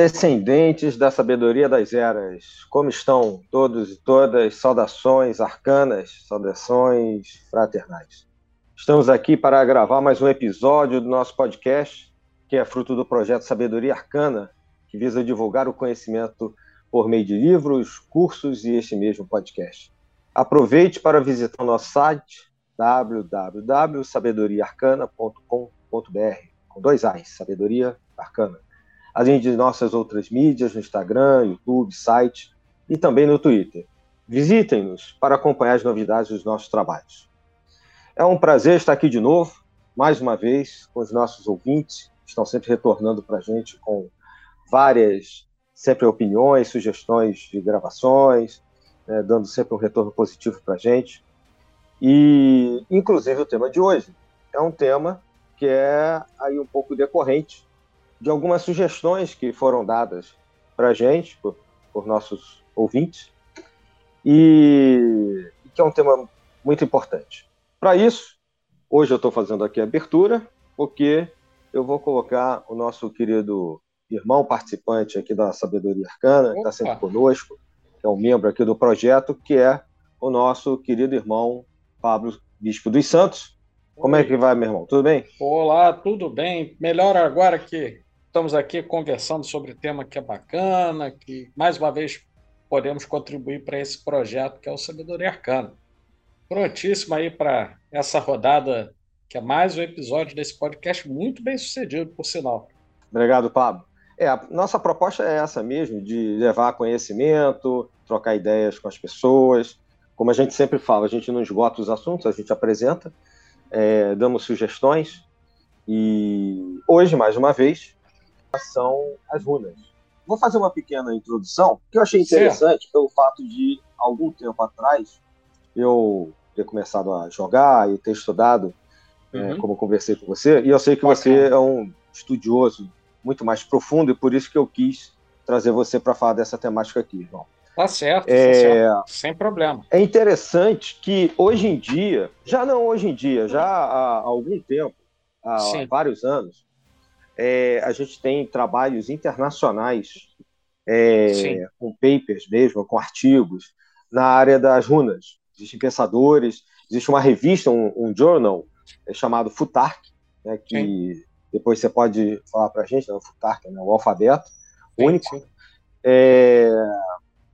Descendentes da sabedoria das eras. Como estão todos e todas? Saudações arcanas, saudações fraternais. Estamos aqui para gravar mais um episódio do nosso podcast, que é fruto do projeto Sabedoria Arcana, que visa divulgar o conhecimento por meio de livros, cursos e este mesmo podcast. Aproveite para visitar o nosso site www.sabedoriaarcana.com.br com dois A's, Sabedoria Arcana além de nossas outras mídias no Instagram, YouTube, site e também no Twitter. Visitem-nos para acompanhar as novidades dos nossos trabalhos. É um prazer estar aqui de novo, mais uma vez, com os nossos ouvintes, que estão sempre retornando para a gente com várias, sempre opiniões, sugestões de gravações, né, dando sempre um retorno positivo para a gente. E, inclusive, o tema de hoje é um tema que é aí um pouco decorrente de algumas sugestões que foram dadas para a gente, por, por, nossos ouvintes, e que é um tema muito importante. Para isso, hoje eu estou fazendo aqui a abertura, porque eu vou colocar o nosso querido irmão participante aqui da Sabedoria Arcana, que está sempre conosco, que é um membro aqui do projeto, que é o nosso querido irmão Pablo Bispo dos Santos. Como é que vai, meu irmão? Tudo bem? Olá, tudo bem. Melhor agora que Estamos aqui conversando sobre tema que é bacana, que mais uma vez podemos contribuir para esse projeto que é o Sabedoria Arcana. Prontíssimo aí para essa rodada, que é mais um episódio desse podcast muito bem sucedido, por sinal. Obrigado, Pablo. É, a nossa proposta é essa mesmo, de levar conhecimento, trocar ideias com as pessoas. Como a gente sempre fala, a gente não esgota os assuntos, a gente apresenta, é, damos sugestões. E hoje, mais uma vez, são as runas. Vou fazer uma pequena introdução, que eu achei interessante certo. pelo fato de, algum tempo atrás, eu ter começado a jogar e ter estudado, é, uhum. é, como eu conversei com você, e eu sei que Bacana. você é um estudioso muito mais profundo, e por isso que eu quis trazer você para falar dessa temática aqui, João. Tá certo, tá é, certo, sem problema. É interessante que hoje em dia, já não hoje em dia, já há algum tempo, há Sim. vários anos, é, a gente tem trabalhos internacionais é, com papers mesmo, com artigos, na área das runas. Existem pensadores, existe uma revista, um, um journal é, chamado Futark, né, que sim. depois você pode falar para a gente, né, o Futark, né, o alfabeto sim, único. É,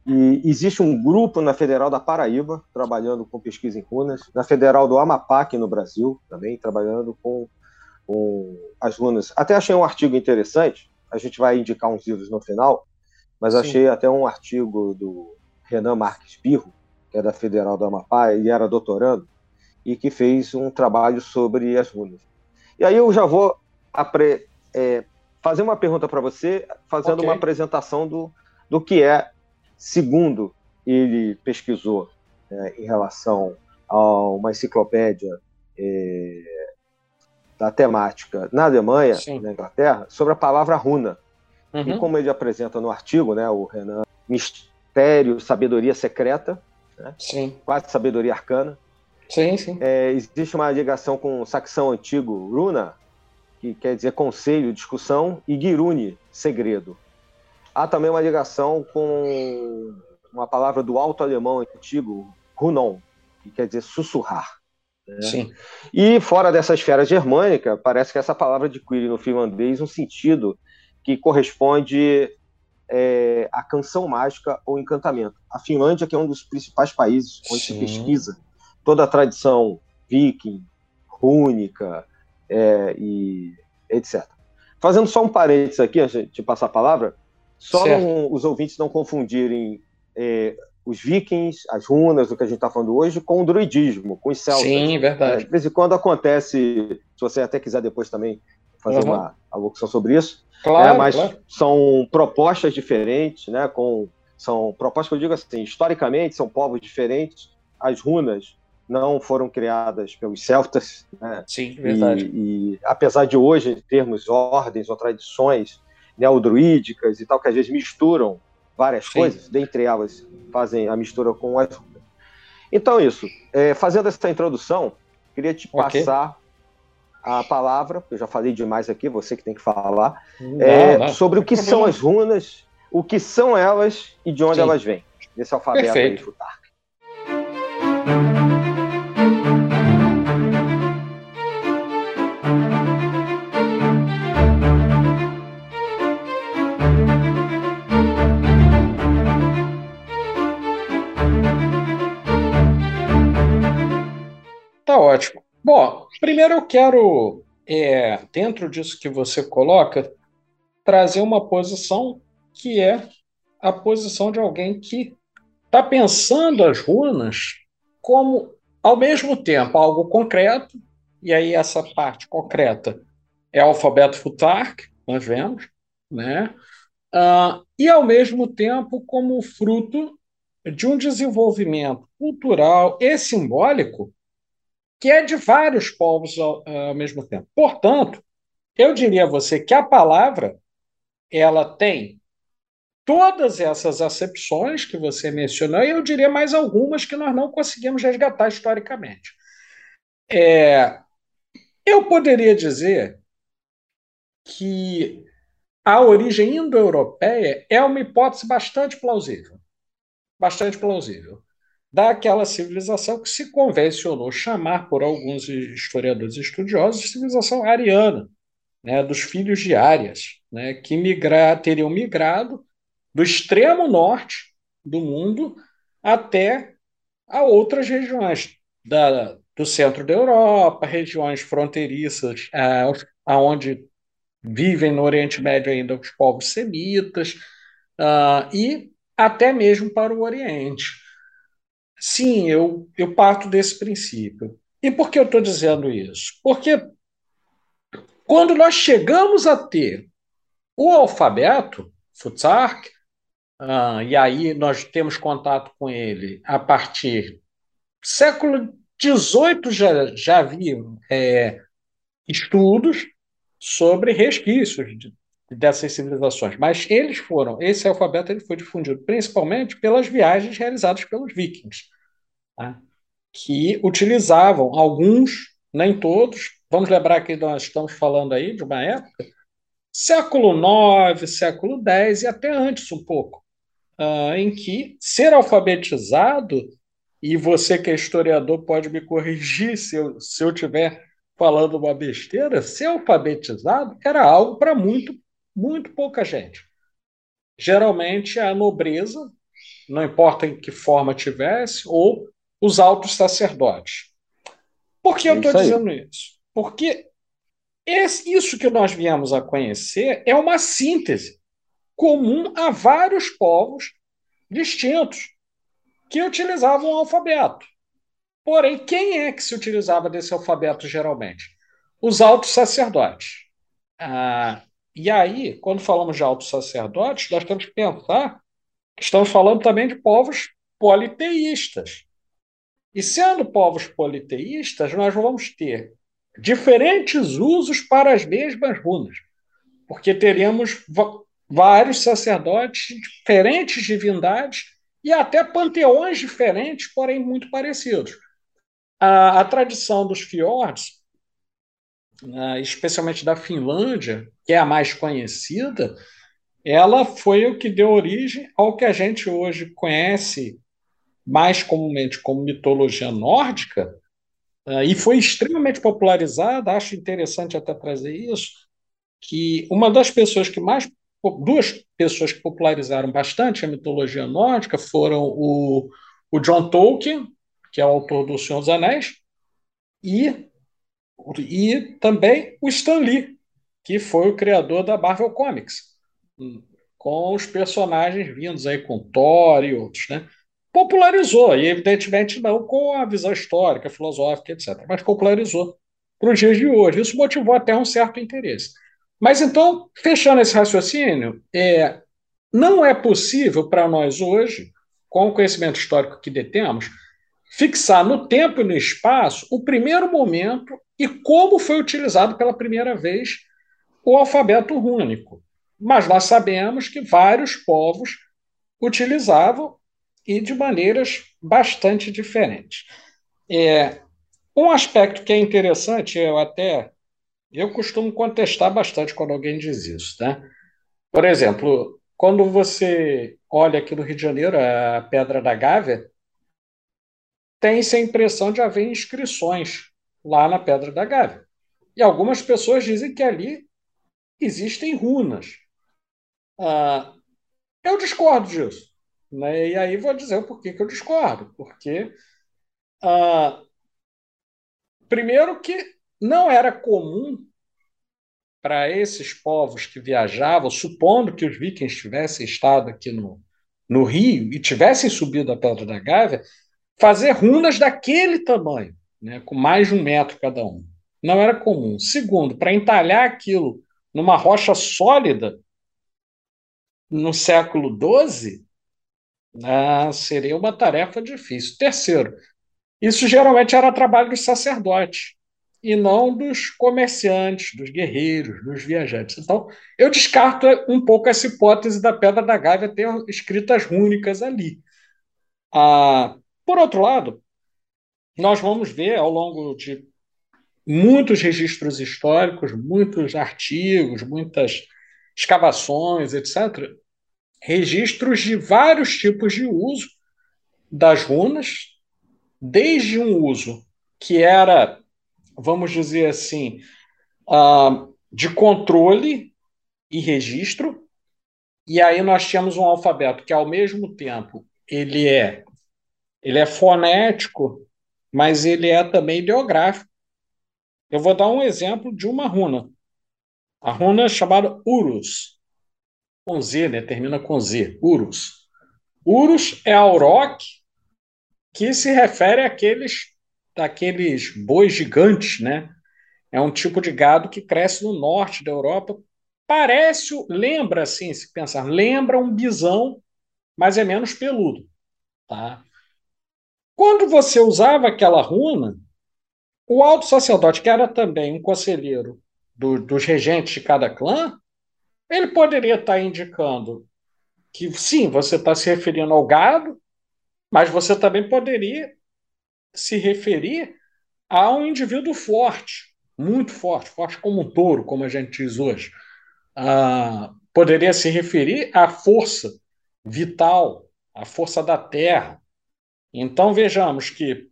e existe um grupo na Federal da Paraíba, trabalhando com pesquisa em runas, na Federal do Amapá, aqui no Brasil, também trabalhando com com as lunas. Até achei um artigo interessante, a gente vai indicar uns livros no final, mas Sim. achei até um artigo do Renan Marques Birro, que é da Federal do Amapá, e era doutorando, e que fez um trabalho sobre as runas. E aí eu já vou apre, é, fazer uma pergunta para você, fazendo okay. uma apresentação do, do que é, segundo ele pesquisou né, em relação a uma enciclopédia é, da temática na Alemanha, Sim. na Inglaterra, sobre a palavra runa. Uhum. E como ele apresenta no artigo, né, o Renan, mistério, sabedoria secreta, né, sim. quase sabedoria arcana. Sim, sim. É, existe uma ligação com o saxão antigo runa, que quer dizer conselho, discussão, e giruni, segredo. Há também uma ligação com uma palavra do alto alemão antigo, runon, que quer dizer sussurrar. Né? Sim. E fora dessa esfera germânica, parece que essa palavra adquire no finlandês um sentido que corresponde é, à canção mágica ou encantamento. A Finlândia, que é um dos principais países onde Sim. se pesquisa toda a tradição viking, rúnica é, e etc. Fazendo só um parênteses aqui, antes de passar a palavra, só não, os ouvintes não confundirem é, os vikings, as runas, o que a gente está falando hoje, com o druidismo, com os celtas. Sim, verdade. de vez em quando acontece, se você até quiser depois também fazer uhum. uma alocução sobre isso, claro, é, mas claro. são propostas diferentes, né, com, são propostas que eu digo assim, historicamente são povos diferentes, as runas não foram criadas pelos celtas, né, Sim, verdade. E, e apesar de hoje termos ordens ou tradições neodruídicas e tal, que às vezes misturam várias Sim. coisas, dentre elas fazem a mistura com as Então, isso. É, fazendo essa introdução, queria te okay. passar a palavra, eu já falei demais aqui, você que tem que falar, não, é, não. sobre o que são as runas, o que são elas e de onde Sim. elas vêm. Nesse alfabeto Perfeito. aí, Futar. Bom, primeiro eu quero, é, dentro disso que você coloca, trazer uma posição que é a posição de alguém que está pensando as runas como, ao mesmo tempo, algo concreto, e aí essa parte concreta é o alfabeto Futark, nós vemos, né? Uh, e, ao mesmo tempo, como fruto de um desenvolvimento cultural e simbólico que é de vários povos ao, ao mesmo tempo. Portanto, eu diria a você que a palavra ela tem todas essas acepções que você mencionou, e eu diria mais algumas que nós não conseguimos resgatar historicamente. É, eu poderia dizer que a origem indo-europeia é uma hipótese bastante plausível. Bastante plausível daquela civilização que se convencionou chamar por alguns historiadores estudiosos de civilização ariana, né, dos filhos de Árias, né, que migra, teriam migrado do extremo norte do mundo até a outras regiões da, do centro da Europa, regiões fronteiriças, ah, aonde vivem no Oriente Médio ainda os povos semitas, ah, e até mesmo para o Oriente. Sim, eu, eu parto desse princípio. E por que eu estou dizendo isso? Porque quando nós chegamos a ter o alfabeto, Futsark, ah, e aí nós temos contato com ele a partir século XVIII já, já havia é, estudos sobre resquícios de, dessas civilizações, mas eles foram, esse alfabeto ele foi difundido principalmente pelas viagens realizadas pelos vikings, tá? que utilizavam alguns, nem todos, vamos lembrar que nós estamos falando aí de uma época, século IX, século X e até antes um pouco, uh, em que ser alfabetizado, e você que é historiador pode me corrigir se eu, se eu tiver falando uma besteira, ser alfabetizado era algo para muito muito pouca gente. Geralmente a nobreza, não importa em que forma tivesse, ou os altos sacerdotes. Por que eu estou dizendo isso? Porque esse, isso que nós viemos a conhecer é uma síntese comum a vários povos distintos que utilizavam o alfabeto. Porém, quem é que se utilizava desse alfabeto geralmente? Os altos sacerdotes. Ah, e aí, quando falamos de altos sacerdotes, nós temos que pensar que estamos falando também de povos politeístas. E sendo povos politeístas, nós vamos ter diferentes usos para as mesmas runas, porque teríamos vários sacerdotes, diferentes divindades e até panteões diferentes, porém muito parecidos. A, a tradição dos fiordes especialmente da Finlândia, que é a mais conhecida, ela foi o que deu origem ao que a gente hoje conhece mais comumente como mitologia nórdica, uh, e foi extremamente popularizada, acho interessante até trazer isso, que uma das pessoas que mais duas pessoas que popularizaram bastante a mitologia nórdica foram o, o John Tolkien, que é o autor do Senhor dos Anéis, e e também o Stan Lee, que foi o criador da Marvel Comics, com os personagens vindos aí com Thor e outros, né? Popularizou, e evidentemente não com a visão histórica, filosófica, etc., mas popularizou para os dias de hoje. Isso motivou até um certo interesse. Mas então, fechando esse raciocínio, é, não é possível para nós hoje, com o conhecimento histórico que detemos, fixar no tempo e no espaço o primeiro momento e como foi utilizado pela primeira vez o alfabeto rúnico. Mas nós sabemos que vários povos utilizavam e de maneiras bastante diferentes. É, um aspecto que é interessante, eu até Eu costumo contestar bastante quando alguém diz isso, né? Por exemplo, quando você olha aqui no Rio de Janeiro a Pedra da Gávea, tem-se a impressão de haver inscrições lá na Pedra da Gávea. E algumas pessoas dizem que ali existem runas. Ah, eu discordo disso. Né? E aí vou dizer o porquê que eu discordo. Porque, ah, primeiro, que não era comum para esses povos que viajavam, supondo que os vikings tivessem estado aqui no, no Rio e tivessem subido a Pedra da Gávea, fazer runas daquele tamanho, né, com mais de um metro cada um. Não era comum. Segundo, para entalhar aquilo numa rocha sólida no século XII, ah, seria uma tarefa difícil. Terceiro, isso geralmente era trabalho dos sacerdotes e não dos comerciantes, dos guerreiros, dos viajantes. Então, eu descarto um pouco essa hipótese da Pedra da Gávea ter escritas rúnicas ali. Ah, por outro lado, nós vamos ver ao longo de muitos registros históricos, muitos artigos, muitas escavações, etc., registros de vários tipos de uso das runas, desde um uso que era, vamos dizer assim, uh, de controle e registro, e aí nós tínhamos um alfabeto que, ao mesmo tempo, ele é, ele é fonético, mas ele é também ideográfico. Eu vou dar um exemplo de uma runa. A runa é chamada Urus. Com Z, né? Termina com Z. Urus. Urus é auroch que se refere àqueles, àqueles bois gigantes, né? É um tipo de gado que cresce no norte da Europa. Parece, lembra assim, se pensar, lembra um bisão, mas é menos peludo, tá? Quando você usava aquela runa, o alto sacerdote, que era também um conselheiro do, dos regentes de cada clã, ele poderia estar indicando que sim, você está se referindo ao gado, mas você também poderia se referir a um indivíduo forte, muito forte, forte como um touro, como a gente diz hoje. Ah, poderia se referir à força vital, à força da terra. Então vejamos que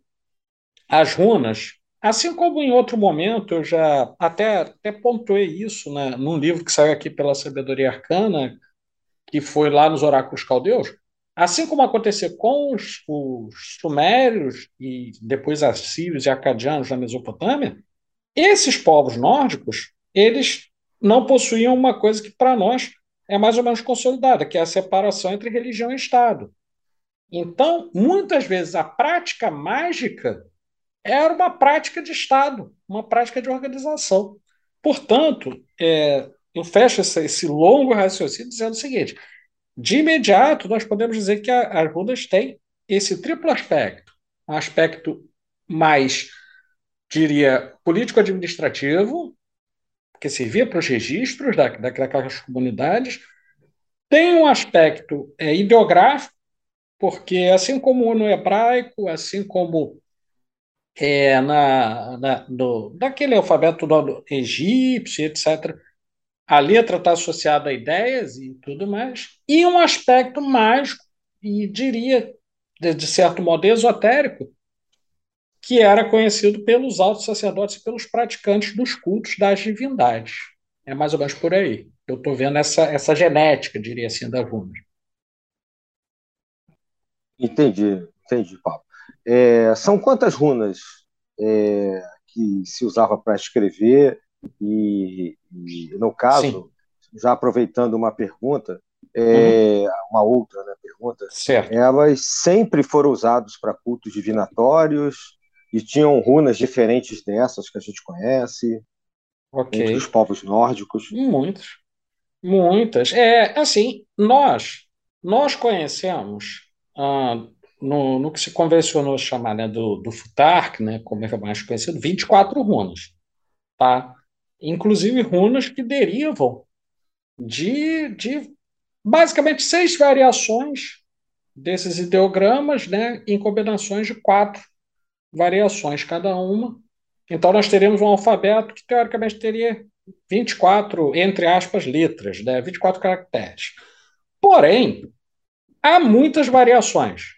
as runas Assim como em outro momento, eu já até, até pontuei isso né, num livro que saiu aqui pela Sabedoria Arcana, que foi lá nos Oráculos Caldeus, assim como aconteceu com os, os sumérios e depois assírios e acadianos na Mesopotâmia, esses povos nórdicos, eles não possuíam uma coisa que para nós é mais ou menos consolidada, que é a separação entre religião e Estado. Então, muitas vezes a prática mágica era uma prática de Estado, uma prática de organização. Portanto, é, eu fecho esse, esse, longo raciocínio dizendo o seguinte: de imediato, nós podemos dizer que a, as runas têm esse triplo aspecto, um aspecto mais, diria, político-administrativo, que servia para os registros da, daquelas comunidades, tem um aspecto é, ideográfico, porque assim como no hebraico, assim como é, na, na, no, naquele alfabeto do egípcio, etc. A letra está associada a ideias e tudo mais, e um aspecto mágico, e diria, de, de certo modo, esotérico, que era conhecido pelos altos sacerdotes e pelos praticantes dos cultos das divindades. É mais ou menos por aí. Eu estou vendo essa, essa genética, diria assim, da runas. Entendi, entendi, Paulo. É, são quantas runas é, que se usava para escrever? E, e, no caso, Sim. já aproveitando uma pergunta, é, uhum. uma outra né, pergunta, certo. elas sempre foram usadas para cultos divinatórios e tinham runas diferentes dessas que a gente conhece okay. entre os povos nórdicos. Muitas, muitas. É assim, nós nós conhecemos ah, no, no que se convencionou chamar né, do, do Futark, né, como é mais conhecido, 24 runas. Tá? Inclusive runas que derivam de, de basicamente seis variações desses ideogramas né, em combinações de quatro variações cada uma. Então nós teríamos um alfabeto que teoricamente teria 24, entre aspas, letras, né? 24 caracteres. Porém, há muitas variações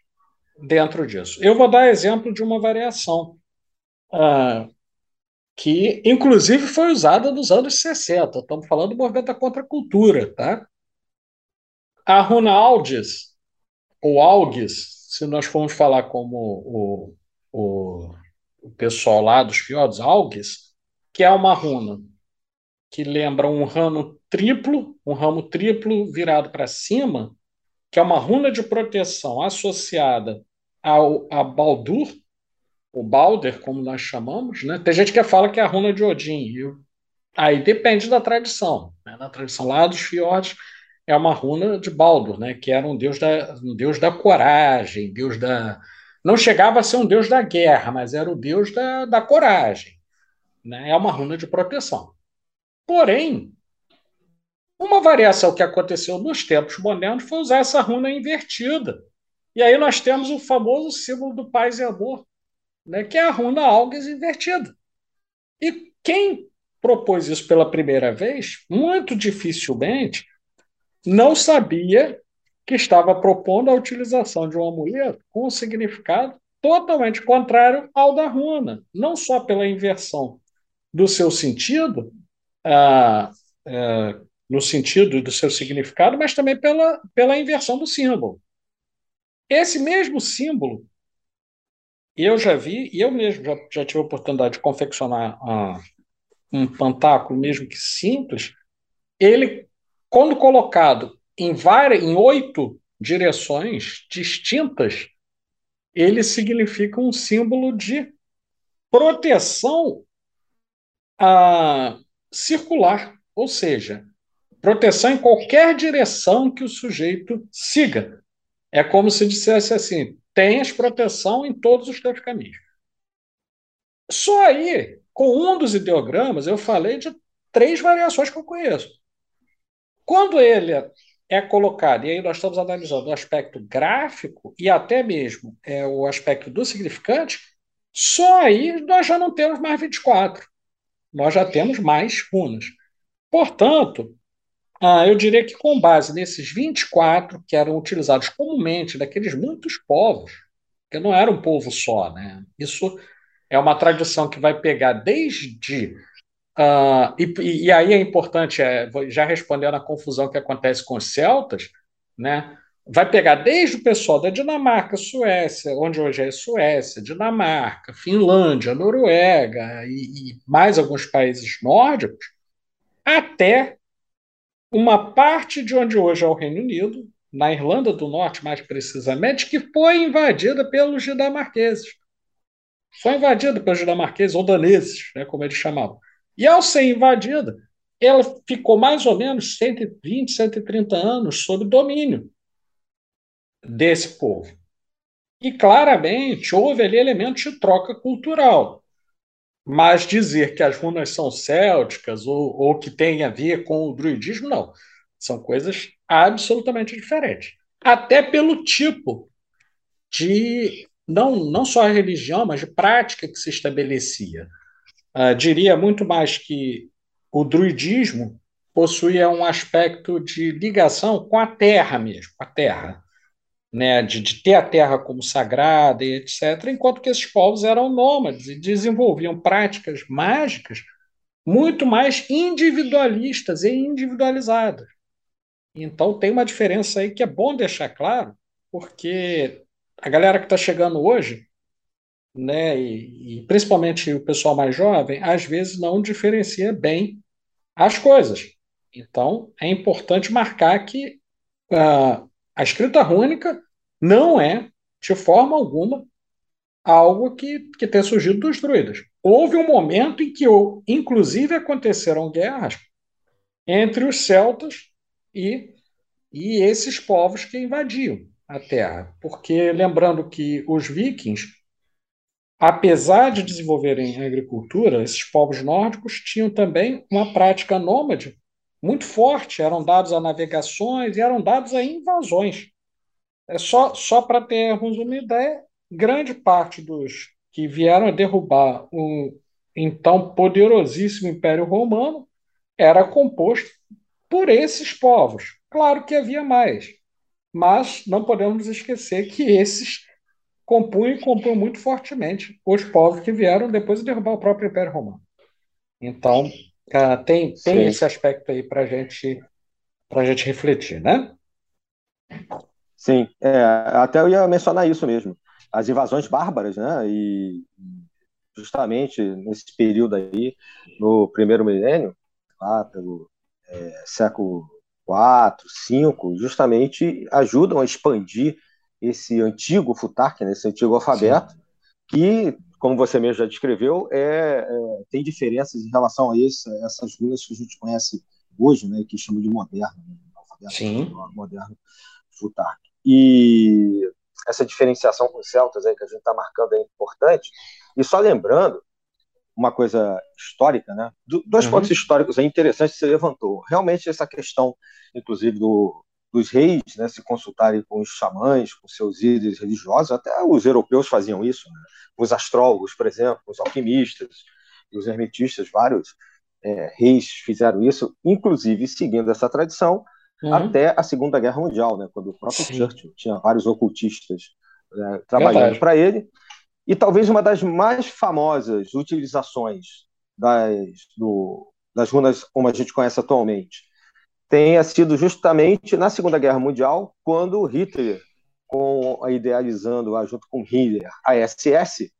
dentro disso. Eu vou dar exemplo de uma variação uh, que, inclusive, foi usada nos anos 60. Estamos falando do movimento da contracultura, tá? A runa Algis, ou Algis, se nós formos falar como o, o, o pessoal lá dos fiordes, Algis, que é uma runa que lembra um ramo triplo, um ramo triplo virado para cima, que é uma runa de proteção associada ao a Baldur, o Balder, como nós chamamos, né? Tem gente que fala que é a runa de Odin. Eu, aí depende da tradição. Né? Na tradição lá dos fiordes é uma runa de Baldur, né? Que era um deus da, um deus da coragem, deus da não chegava a ser um deus da guerra, mas era o deus da, da coragem. Né? É uma runa de proteção. Porém, uma variação que aconteceu nos tempos modernos foi usar essa runa invertida. E aí nós temos o famoso símbolo do paz e amor, né, que é a runa algas invertida. E quem propôs isso pela primeira vez, muito dificilmente, não sabia que estava propondo a utilização de um amuleto com um significado totalmente contrário ao da runa, não só pela inversão do seu sentido, ah, ah, no sentido do seu significado, mas também pela, pela inversão do símbolo. Esse mesmo símbolo, eu já vi, e eu mesmo já, já tive a oportunidade de confeccionar ah, um pantáculo, mesmo que simples, ele, quando colocado em, várias, em oito direções distintas, ele significa um símbolo de proteção a, circular, ou seja, proteção em qualquer direção que o sujeito siga. É como se dissesse assim: tenhas proteção em todos os teus caminhos. Só aí, com um dos ideogramas, eu falei de três variações que eu conheço. Quando ele é colocado, e aí nós estamos analisando o aspecto gráfico e até mesmo é, o aspecto do significante, só aí nós já não temos mais 24 nós já temos mais runas. Portanto, ah, eu diria que com base nesses 24 que eram utilizados comumente daqueles muitos povos, que não era um povo só, né? Isso é uma tradição que vai pegar desde Uh, e, e, aí é importante, é, já respondendo à confusão que acontece com os celtas, né, vai pegar desde o pessoal da Dinamarca, Suécia, onde hoje é Suécia, Dinamarca, Finlândia, Noruega e, e mais alguns países nórdicos, até uma parte de onde hoje é o Reino Unido, na Irlanda do Norte, mais precisamente, que foi invadida pelos dinamarqueses. Foi invadida pelos dinamarqueses ou daneses, né, como eles chamavam. E ao ser invadida, ela ficou mais ou menos 120, 130 anos sob domínio desse povo. E claramente houve ali elementos de troca cultural. Mas dizer que as runas são célticas ou, ou que tem a ver com o druidismo, não. São coisas absolutamente diferentes. Até pelo tipo de, não, não só a religião, mas de prática que se estabelecia. Uh, diria muito mais que o druidismo possuía um aspecto de ligação com a terra mesmo, a terra né, de, de, ter a terra como sagrada e etc., enquanto que esses povos eram nômades e desenvolviam práticas mágicas muito mais individualistas e individualizadas. Então tem uma diferença aí que é bom deixar claro, porque a galera que está chegando hoje, né, e, e, principalmente o pessoal mais jovem, às vezes não diferencia bem as coisas. Então é importante marcar que uh, a escrita rúnica não é, de forma alguma, algo que, que tenha surgido dos druidas. Houve um momento em que, inclusive, aconteceram guerras entre os celtas e, e esses povos que invadiam a terra. Porque, lembrando que os vikings, apesar de desenvolverem a agricultura, esses povos nórdicos tinham também uma prática nômade muito forte, eram dados a navegações e eram dados a invasões. É só só para termos uma ideia, grande parte dos que vieram derrubar o então poderosíssimo Império Romano era composto por esses povos. Claro que havia mais, mas não podemos esquecer que esses compunham e compunham muito fortemente os povos que vieram depois de derrubar o próprio Império Romano. Então, tem, tem esse aspecto aí para gente, a gente refletir, né? Sim, é, até eu ia mencionar isso mesmo. As invasões bárbaras, né? E justamente nesse período aí, no primeiro milênio, lá pelo é, século IV, V, justamente ajudam a expandir esse antigo futark, né, esse antigo alfabeto, Sim. que, como você mesmo já descreveu, é, é, tem diferenças em relação a essas runas que a gente conhece hoje, né, que chama de moderno, né, alfabeto Sim. moderno futark. E essa diferenciação com os celtas aí que a gente está marcando é importante. E só lembrando uma coisa histórica, né? dois uhum. pontos históricos aí interessantes que você levantou. Realmente essa questão, inclusive do, dos reis, né, se consultarem com os xamãs, com seus líderes religiosos, até os europeus faziam isso, né? os astrólogos, por exemplo, os alquimistas, os hermetistas, vários é, reis fizeram isso, inclusive seguindo essa tradição, uhum. até a Segunda Guerra Mundial, né, quando o próprio Sim. Churchill tinha vários ocultistas né, trabalhando para ele. E talvez uma das mais famosas utilizações das, do, das runas como a gente conhece atualmente tenha sido justamente na Segunda Guerra Mundial, quando Hitler, com idealizando junto com Hitler a SS,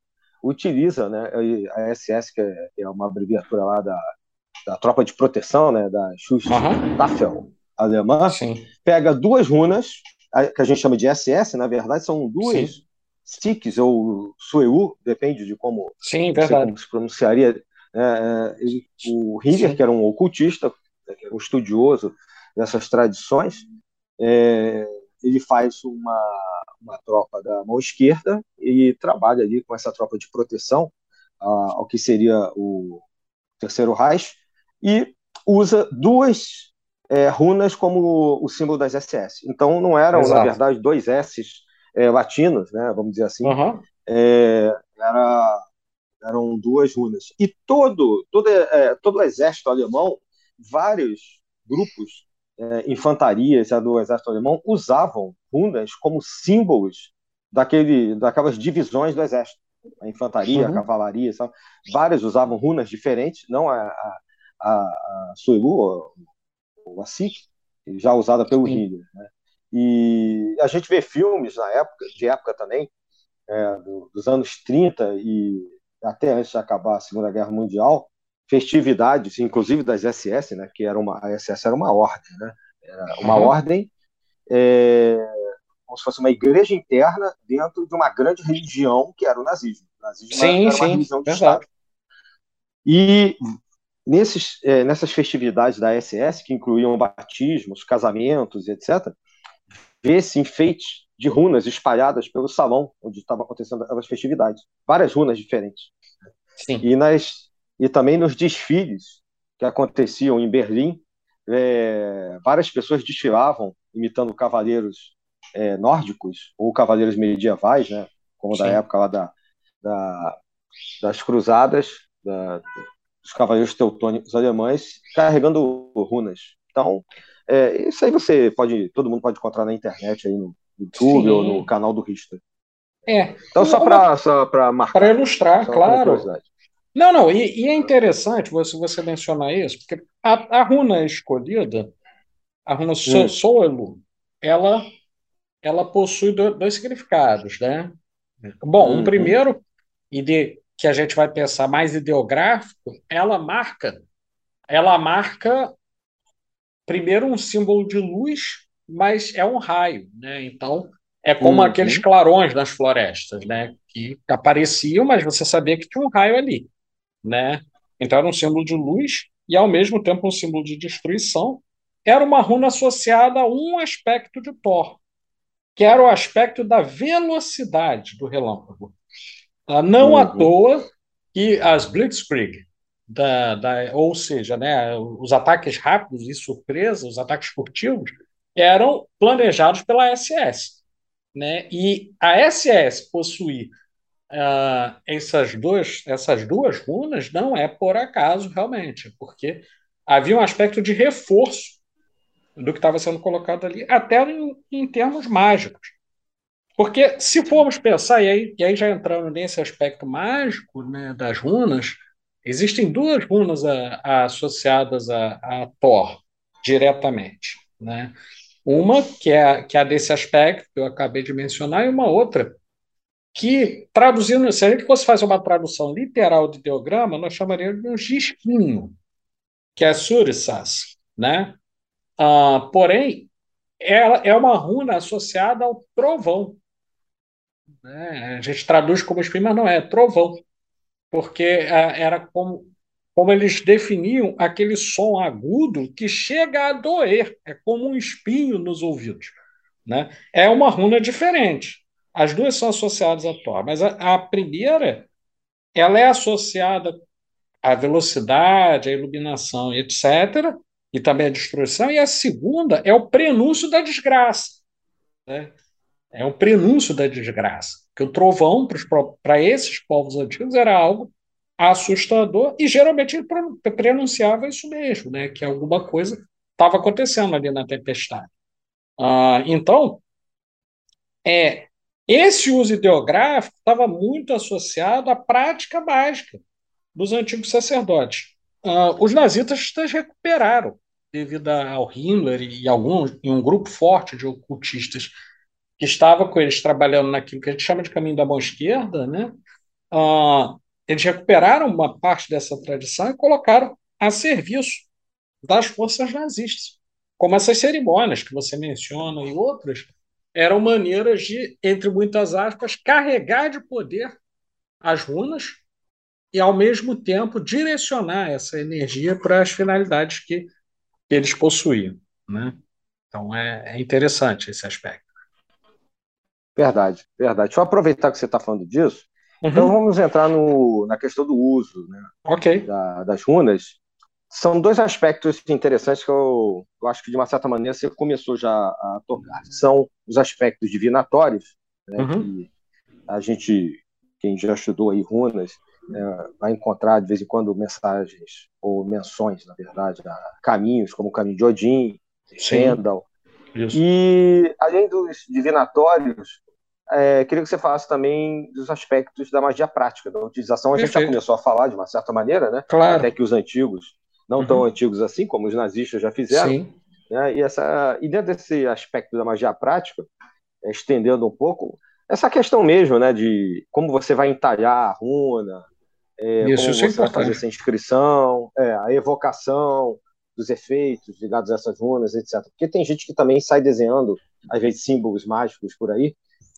utiliza né, a SS, que é, é uma abreviatura lá da, da tropa de proteção, né, da Schutzstaffel uhum. alemã, Sim. pega duas runas, que a gente chama de SS, na verdade são duas Sikhs ou Sueu, depende de como, Sim, verdade. como se pronunciaria. É, é, o Hitler, Sim. que era um ocultista, né, era um estudioso dessas tradições, é, ele faz uma, uma tropa da mão esquerda e trabalha ali com essa tropa de proteção ao que seria o terceiro Reich e usa duas é, runas como o símbolo das SS. Então não eram, Exato. na verdade, dois S's é, latinos, né, vamos dizer assim, uhum. é, era, eram duas runas. E todo, todo, é, todo o exército alemão, vários grupos, é, infantarias do exército alemão, usavam runas como símbolos daquele, daquelas divisões do exército. A infantaria, uhum. a cavalaria, sabe? vários usavam runas diferentes, não a, a, a, a Suelu, ou a Sikh, já usada pelo Hitler. Né? E a gente vê filmes na época, de época também, é, do, dos anos 30 e até antes de acabar a Segunda Guerra Mundial, festividades, inclusive das SS, né, que era uma, a SS era uma ordem, né, era uma uhum. ordem é, como se fosse uma igreja interna dentro de uma grande religião que era o nazismo. O nazismo sim, era, uma sim, religião de Estado. E nesses, é, nessas festividades da SS, que incluíam batismos, casamentos, etc., vê-se enfeites de runas espalhadas pelo salão onde estavam acontecendo as festividades. Várias runas diferentes. Sim. E, nas, e também nos desfiles que aconteciam em Berlim, é, várias pessoas desfilavam imitando cavaleiros é, nórdicos ou cavaleiros medievais, né, como Sim. da época lá da, da das cruzadas, da, dos cavaleiros teutônicos alemães, carregando runas. Então, é, isso aí você pode, todo mundo pode encontrar na internet aí no YouTube Sim. ou no canal do Richter. É. Então só para só marcar. Para ilustrar, claro. Não, não. E, e, é interessante você você mencionar isso, porque a, a runa escolhida, a runa hum. Ela ela possui dois significados, né? Bom, uhum. um primeiro e de que a gente vai pensar mais ideográfico, ela marca ela marca primeiro um símbolo de luz, mas é um raio, né? Então é como uhum. aqueles clarões nas florestas, né? Que apareciam, mas você sabia que tinha um raio ali, né? Então era um símbolo de luz e ao mesmo tempo um símbolo de destruição. Era uma runa associada a um aspecto de Thor, que era o aspecto da velocidade do relâmpago. Ah, não uhum. à toa que as Blitzkrieg, da, da, ou seja, né, os ataques rápidos e surpresa, os ataques furtivos, eram planejados pela SS. Né? E a SS possuir uh, essas, duas, essas duas runas não é por acaso, realmente, porque havia um aspecto de reforço do que estava sendo colocado ali, até em, em termos mágicos. Porque se formos pensar, e aí, e aí já entrando nesse aspecto mágico né, das runas, existem duas runas a, a, associadas a, a, Thor diretamente. Né? Uma que é, que é desse aspecto que eu acabei de mencionar, e uma outra que, traduzindo, se a gente fosse fazer uma tradução literal de ideograma, nós chamaríamos de espinho, que é Surisas. Né? Ah, porém, ela é uma runa associada ao trovão. Né? A gente traduz como espinho, mas não é, é trovão. Porque ah, era como, como eles definiam aquele som agudo que chega a doer, é como um espinho nos ouvidos. Né? É uma runa diferente. As duas são associadas a Thor, mas a, a primeira ela é associada à velocidade, à iluminação, etc., e também a destruição, e a segunda é o prenúncio da desgraça. Né? É o prenúncio da desgraça. Que o trovão, para esses povos antigos, era algo assustador, e geralmente ele prenunciava isso mesmo, né? que alguma coisa estava acontecendo ali na tempestade. Ah, então, é, esse uso ideográfico estava muito associado à prática mágica dos antigos sacerdotes. Uh, os nazistas recuperaram, devido ao Himmler e, algum, e um grupo forte de ocultistas que estava com eles trabalhando naquilo que a gente chama de caminho da mão esquerda, né? Uh, eles recuperaram uma parte dessa tradição e colocaram a serviço das forças nazistas, como essas cerimônias que você menciona e outras, eram maneiras de, entre muitas aspas, carregar de poder as runas e, ao mesmo tempo, direcionar essa energia para as finalidades que, que eles possuíam. Né? Então, é, é, interessante esse aspecto. Verdade, verdade. Deixa eu aproveitar que você está falando disso. Uhum. Então, vamos entrar no, na questão do uso né, okay. da, das runas. São dois aspectos interessantes que eu, eu, acho que, de uma certa maneira, você começou já a tocar. São os aspectos divinatórios, né, uhum. que a gente, quem já estudou aí runas, é, vai encontrar de vez em quando mensagens ou menções, na verdade, a caminhos como o caminho de Odin, Shendal. E além dos divinatórios, é, queria que você falasse também dos aspectos da magia prática, da utilização. A Perfeito. gente já começou a falar de uma certa maneira, né? Claro. Até que os antigos, não uhum. tão antigos assim, como os nazistas já fizeram. Sim. Né? E, essa, e dentro desse aspecto da magia prática, é, estendendo um pouco, essa questão mesmo, né, de como você vai entalhar a runa, é, isso, como é você é vai fazer essa inscrição, é, a evocação dos efeitos ligados a essas runas, etc. Porque tem gente que também sai desenhando, às vezes, símbolos mágicos por aí.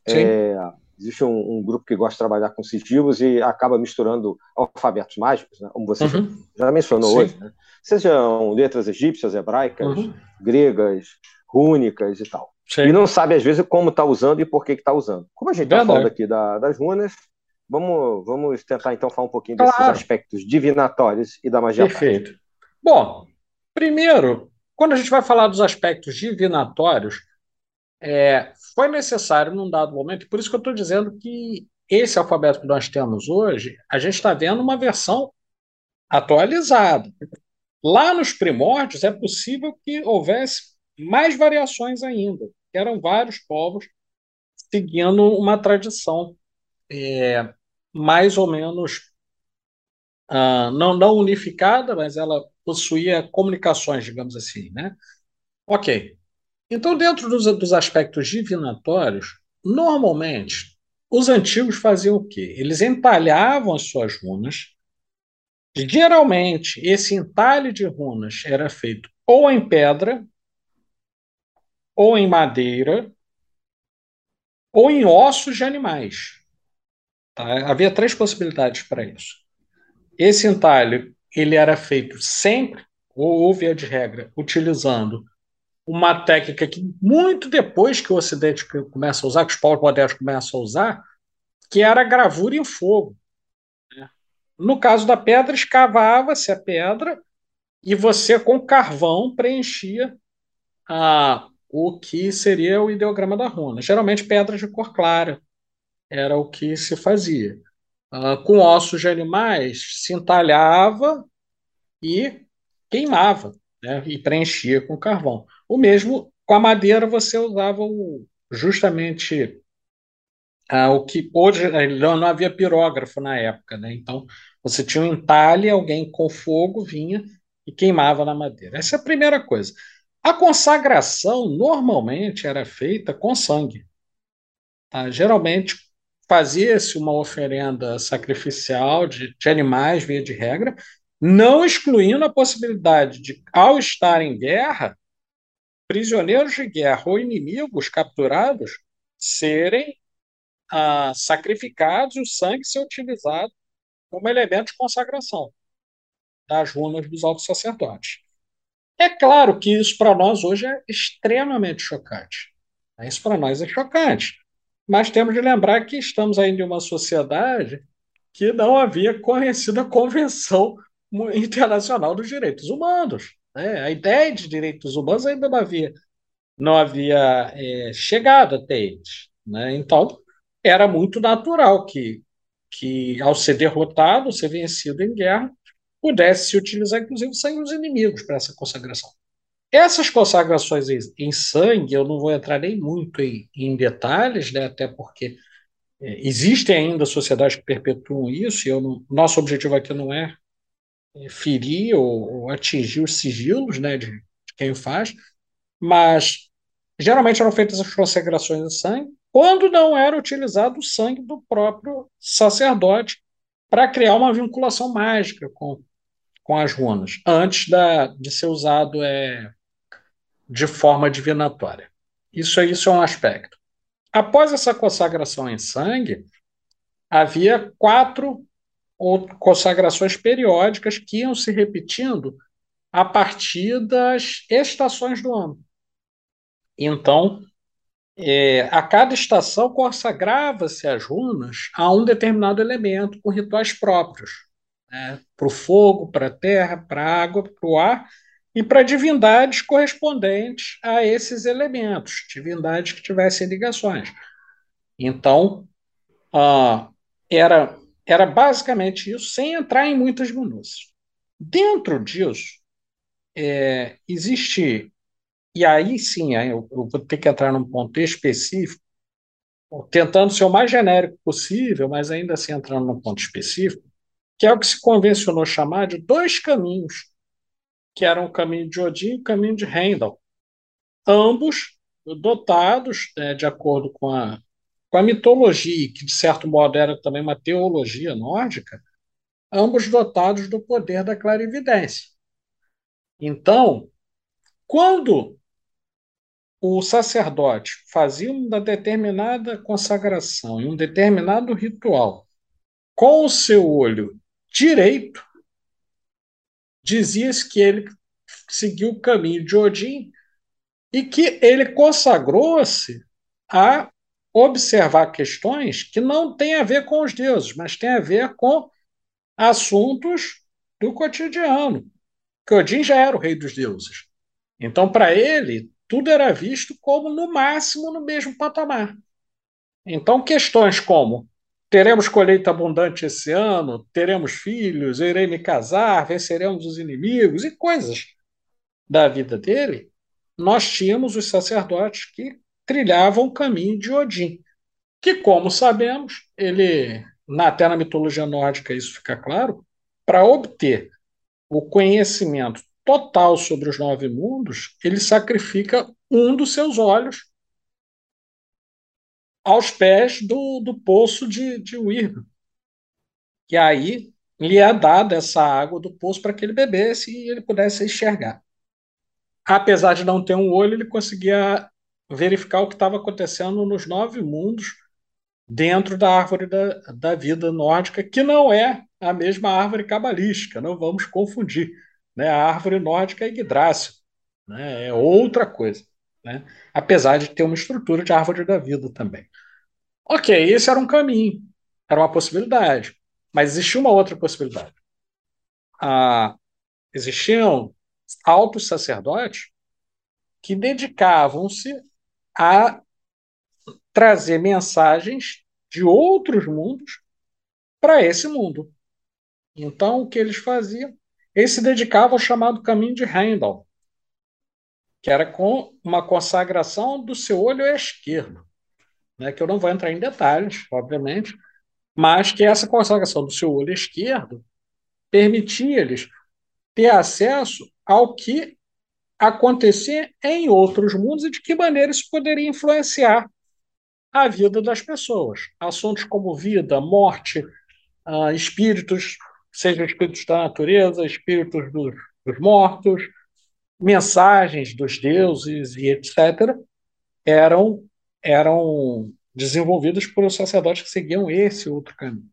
É, existe um, um, grupo que gosta de trabalhar com sigilos e acaba misturando alfabetos mágicos, né, como você uhum. já, já, mencionou Sim. hoje, né? sejam letras egípcias, hebraicas, uhum. gregas, rúnicas e tal. Sim. E não sabe, às vezes, como está usando e por que está usando. Como a gente está falando aqui da, das runas, Vamos, vamos tentar então falar um pouquinho claro. desses aspectos divinatórios e da magia Perfeito. Prática. Bom, primeiro, quando a gente vai falar dos aspectos divinatórios, é, foi necessário num dado momento, por isso que eu estou dizendo que esse alfabeto que nós temos hoje, a gente está vendo uma versão atualizada. Lá nos primórdios é possível que houvesse mais variações ainda, eram vários povos seguindo uma tradição é, mais ou menos uh, não, não unificada, mas ela possuía comunicações, digamos assim, né? Ok. Então, dentro dos, dos aspectos divinatórios, normalmente, os antigos faziam o quê? Eles entalhavam as suas runas. Geralmente, esse entalhe de runas era feito ou em pedra, ou em madeira, ou em ossos de animais. Tá? Havia três possibilidades para isso. Esse entalhe ele era feito sempre, ou via de regra, utilizando uma técnica que muito depois que o Ocidente começa a usar, que os povos modernos começam a usar, que era a gravura em fogo. Né? No caso da pedra, escavava-se a pedra e você, com carvão, preenchia a, o que seria o ideograma da runa. Geralmente pedras de cor clara, era o que se fazia. Uh, com ossos de animais, se entalhava e queimava, né? e preenchia com carvão. O mesmo com a madeira, você usava o, justamente uh, o que hoje não havia pirógrafo na época, né? então você tinha um entalhe, alguém com fogo vinha e queimava na madeira. Essa é a primeira coisa. A consagração normalmente era feita com sangue. Tá? Geralmente fazia-se uma oferenda sacrificial de, de animais, via de regra, não excluindo a possibilidade de, ao estar em guerra, prisioneiros de guerra ou inimigos capturados serem ah, sacrificados e o sangue ser utilizado como elemento de consagração das runas dos altos sacerdotes. É claro que isso para nós hoje é extremamente chocante. Isso para nós é chocante. Mas temos de lembrar que estamos ainda em uma sociedade que não havia conhecido a Convenção Internacional dos Direitos Humanos. Né? A ideia de direitos humanos ainda não havia, não havia é, chegado até eles. Né? Então, era muito natural que, que, ao ser derrotado, ser vencido em guerra, pudesse se utilizar, inclusive, sangue dos inimigos para essa consagração. Essas consagrações em sangue, eu não vou entrar nem muito em, em detalhes, né, até porque é, existem ainda sociedades que perpetuam isso, e não, nosso objetivo aqui não é ferir ou, ou, atingir os sigilos né, de, de quem faz, mas geralmente eram feitas as consagrações em sangue quando não era utilizado o sangue do próprio sacerdote para criar uma vinculação mágica com, com as runas, antes da, de ser usado é, de forma divinatória. Isso, isso é um aspecto. Após essa consagração em sangue, havia quatro consagrações periódicas que iam se repetindo a partir das estações do ano. Então, é, a cada estação consagrava-se as runas a um determinado elemento com rituais próprios, né? para o fogo, para a terra, para a água, para o ar e para divindades correspondentes a esses elementos, divindades que tivessem ligações. Então, ah, era, era basicamente isso, sem entrar em muitas minúcias. Dentro disso, é, existe, e aí sim, eu, eu vou ter que entrar num ponto específico, tentando ser o mais genérico possível, mas ainda assim entrando num ponto específico, que é o que se convencionou chamar de dois caminhos que eram o caminho de Odin e o caminho de Heimdall. Ambos dotados, né, de acordo com a, com a mitologia, que de certo modo era também uma teologia nórdica, ambos dotados do poder da clarividência. Então, quando o sacerdote fazia uma determinada consagração e um determinado ritual com o seu olho direito, dizia-se que ele seguiu o caminho de Odin e que ele consagrou-se a observar questões que não têm a ver com os deuses, mas têm a ver com assuntos do cotidiano. Que Odin já era o rei dos deuses. Então, para ele, tudo era visto como, no máximo, no mesmo patamar. Então, questões como Teremos colheita abundante esse ano, teremos filhos, irei me casar, venceremos os inimigos e coisas da vida dele. Nós tínhamos os sacerdotes que trilhavam o caminho de Odin, que, como sabemos, ele, até na mitologia nórdica isso fica claro, para obter o conhecimento total sobre os nove mundos, ele sacrifica um dos seus olhos aos pés do, do poço de, de Wirga. E aí lhe é dada essa água do poço para que ele bebesse e ele pudesse enxergar. Apesar de não ter um olho, ele conseguia verificar o que estava acontecendo nos nove mundos dentro da árvore da, da vida nórdica, que não é a mesma árvore cabalística, não vamos confundir. Né? A árvore nórdica é Yggdrasil, né? é outra coisa né? apesar de ter uma estrutura de árvore da vida também. Ok, esse era um caminho, era uma possibilidade, mas existia uma outra possibilidade. Ah, existiam altos sacerdotes que dedicavam-se a trazer mensagens de outros mundos para esse mundo. Então, o que eles faziam? Eles se dedicavam ao chamado caminho de Heimdall, que era com uma consagração do seu olho esquerdo, né, que eu não vou entrar em detalhes, obviamente, mas que essa consagração do seu olho esquerdo permitia-lhes ter acesso ao que acontecia em outros mundos e de que maneira isso poderia influenciar a vida das pessoas. Assuntos como vida, morte, uh, espíritos, seja espíritos da natureza, espíritos dos, dos mortos, mensagens dos deuses e etc., eram, eram desenvolvidas por sacerdotes que seguiam esse outro caminho.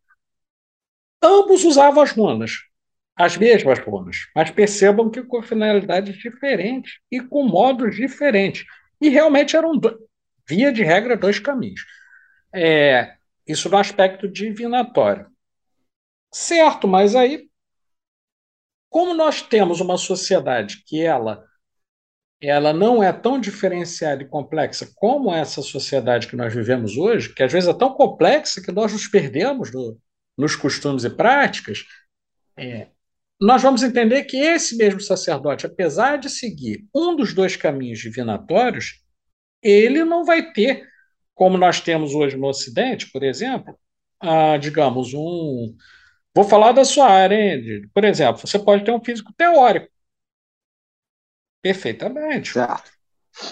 Ambos usavam as runas, as mesmas runas, mas percebam que com finalidades diferentes e com modos diferentes. E realmente eram, via de regra, dois caminhos. É, isso no aspecto divinatório. Certo, mas aí, como nós temos uma sociedade que ela ela não é tão diferenciada e complexa como essa sociedade que nós vivemos hoje, que às vezes é tão complexa que nós nos perdemos no, nos costumes e práticas, é, nós vamos entender que esse mesmo sacerdote, apesar de seguir um dos dois caminhos divinatórios, ele não vai ter, como nós temos hoje no Ocidente, por exemplo, ah, digamos, um. Vou falar da sua área, hein? Por exemplo, você pode ter um físico teórico. Perfeitamente. Certo.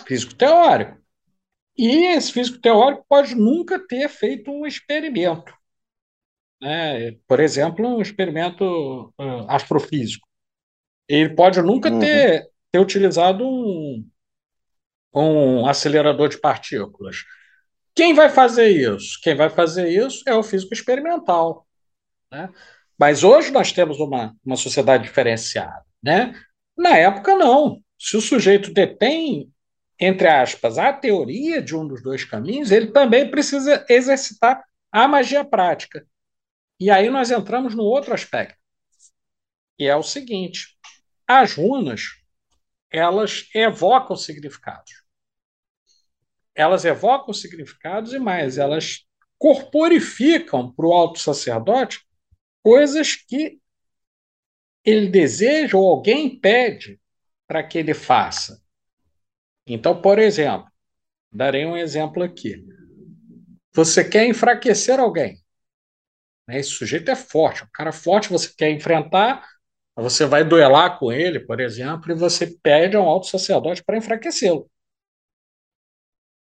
Físico teórico. E esse físico teórico pode nunca ter feito um experimento. Né? Por exemplo, um experimento uh, astrofísico. Ele pode nunca uhum. ter, ter utilizado um, um acelerador de partículas. Quem vai fazer isso? Quem vai fazer isso é o físico experimental. Né? Mas hoje nós temos uma, uma sociedade diferenciada. Né? Na época, não. Se o sujeito detém, entre aspas, a teoria de um dos dois caminhos, ele também precisa exercitar a magia prática. E aí nós entramos no outro aspecto, que é o seguinte: as runas elas evocam significados. Elas evocam significados e mais, elas corporificam para o alto sacerdote coisas que ele deseja ou alguém pede para que ele faça. Então, por exemplo, darei um exemplo aqui. Você quer enfraquecer alguém. Né? Esse sujeito é forte, um cara forte você quer enfrentar, você vai duelar com ele, por exemplo, e você pede a um alto sacerdote para enfraquecê-lo.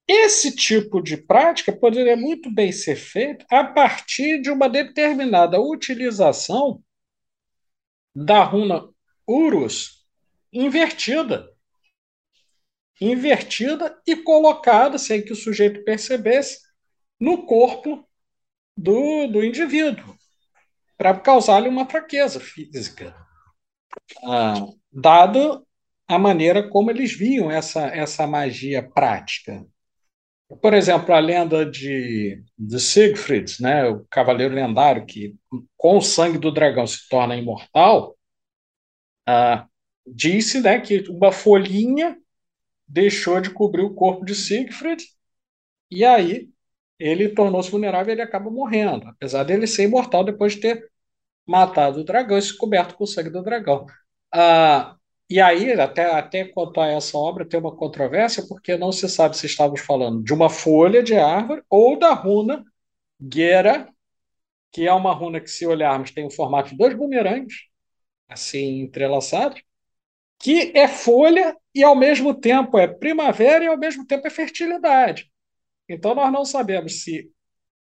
Esse tipo de prática poderia muito bem ser feito a partir de uma determinada utilização da runa Urus invertida. Invertida e colocada, sem que o sujeito percebesse, no corpo do, do indivíduo, para causar-lhe uma fraqueza física. Ah, dado a maneira como eles viam essa, essa magia prática. Por exemplo, a lenda de, de Siegfried, né, o cavaleiro lendário que, com o sangue do dragão, se torna imortal, ah, disse né, que uma folhinha deixou de cobrir o corpo de Siegfried, e aí ele tornou-se vulnerável e ele acaba morrendo, apesar dele ser imortal depois de ter matado o dragão e se coberto com o sangue do dragão. Ah, e aí, até, até quanto a essa obra, tem uma controvérsia, porque não se sabe se estamos falando de uma folha de árvore ou da runa Gera, que é uma runa que, se olharmos, tem o formato de dois bumerangues, assim, entrelaçados, que é folha e ao mesmo tempo é primavera e ao mesmo tempo é fertilidade. Então nós não sabemos se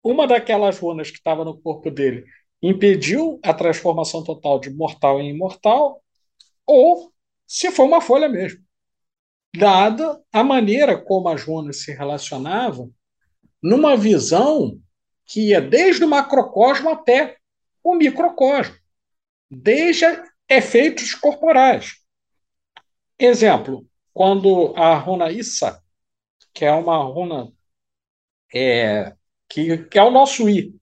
uma daquelas runas que estava no corpo dele impediu a transformação total de mortal em imortal ou se foi uma folha mesmo. Dada a maneira como as runas se relacionavam numa visão que ia desde o macrocosmo até o microcosmo, desde efeitos corporais. Exemplo, quando a runa Issa, que é uma runa é, que, que é o nosso I,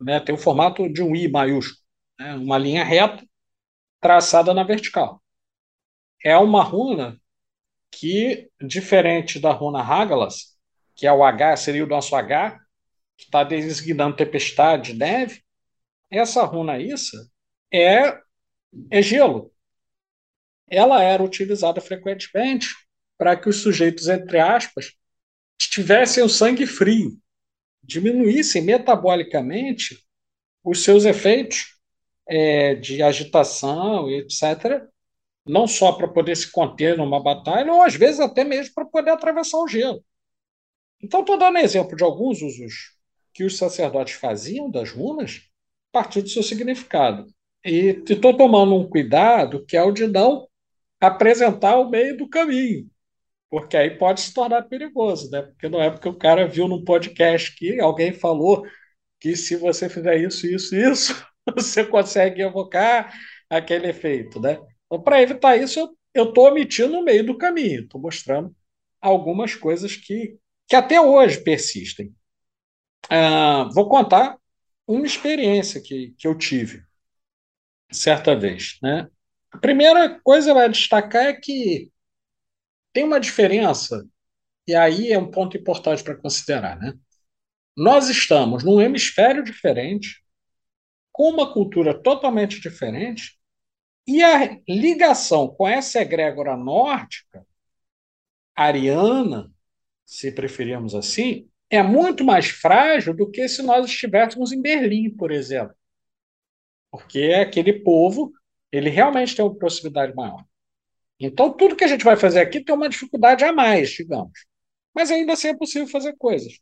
né? tem o formato de um I maiúsculo, né? uma linha reta traçada na vertical. É uma runa que, diferente da runa Hagalas, que é o H, seria o nosso H, que está designando tempestade, neve, essa runa Issa é, é gelo. Ela era utilizada frequentemente para que os sujeitos, entre aspas, tivessem o sangue frio, diminuíssem metabolicamente os seus efeitos é, de agitação, etc., não só para poder se conter numa batalha, ou às vezes até mesmo para poder atravessar o gelo. Então, estou dando exemplo de alguns usos que os sacerdotes faziam das runas a partir do seu significado. E estou tomando um cuidado que é o de não apresentar o meio do caminho, porque aí pode se tornar perigoso, né? Porque não é porque o cara viu num podcast que alguém falou que se você fizer isso, isso, isso, você consegue evocar aquele efeito, né? Então, para evitar isso, eu estou omitindo no meio do caminho, estou mostrando algumas coisas que, que até hoje persistem. Ah, vou contar uma experiência que, que eu tive certa vez. Né? A primeira coisa a destacar é que tem uma diferença, e aí é um ponto importante para considerar. Né? Nós estamos num hemisfério diferente, com uma cultura totalmente diferente, e a ligação com essa egrégora nórdica, ariana, se preferirmos assim, é muito mais frágil do que se nós estivéssemos em Berlim, por exemplo. Porque aquele povo, ele realmente tem uma proximidade maior. Então, tudo que a gente vai fazer aqui tem uma dificuldade a mais, digamos. Mas ainda assim é possível fazer coisas.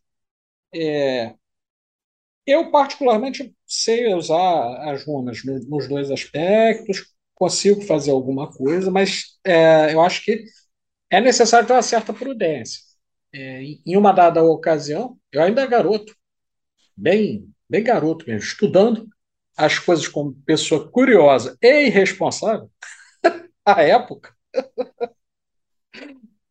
É, eu, particularmente, sei usar as runas nos dois aspectos, consigo fazer alguma coisa, mas é, eu acho que é necessário ter uma certa prudência. É, em uma dada ocasião, eu ainda é garoto, bem, bem garoto mesmo, estudando as coisas como pessoa curiosa e irresponsável, à época,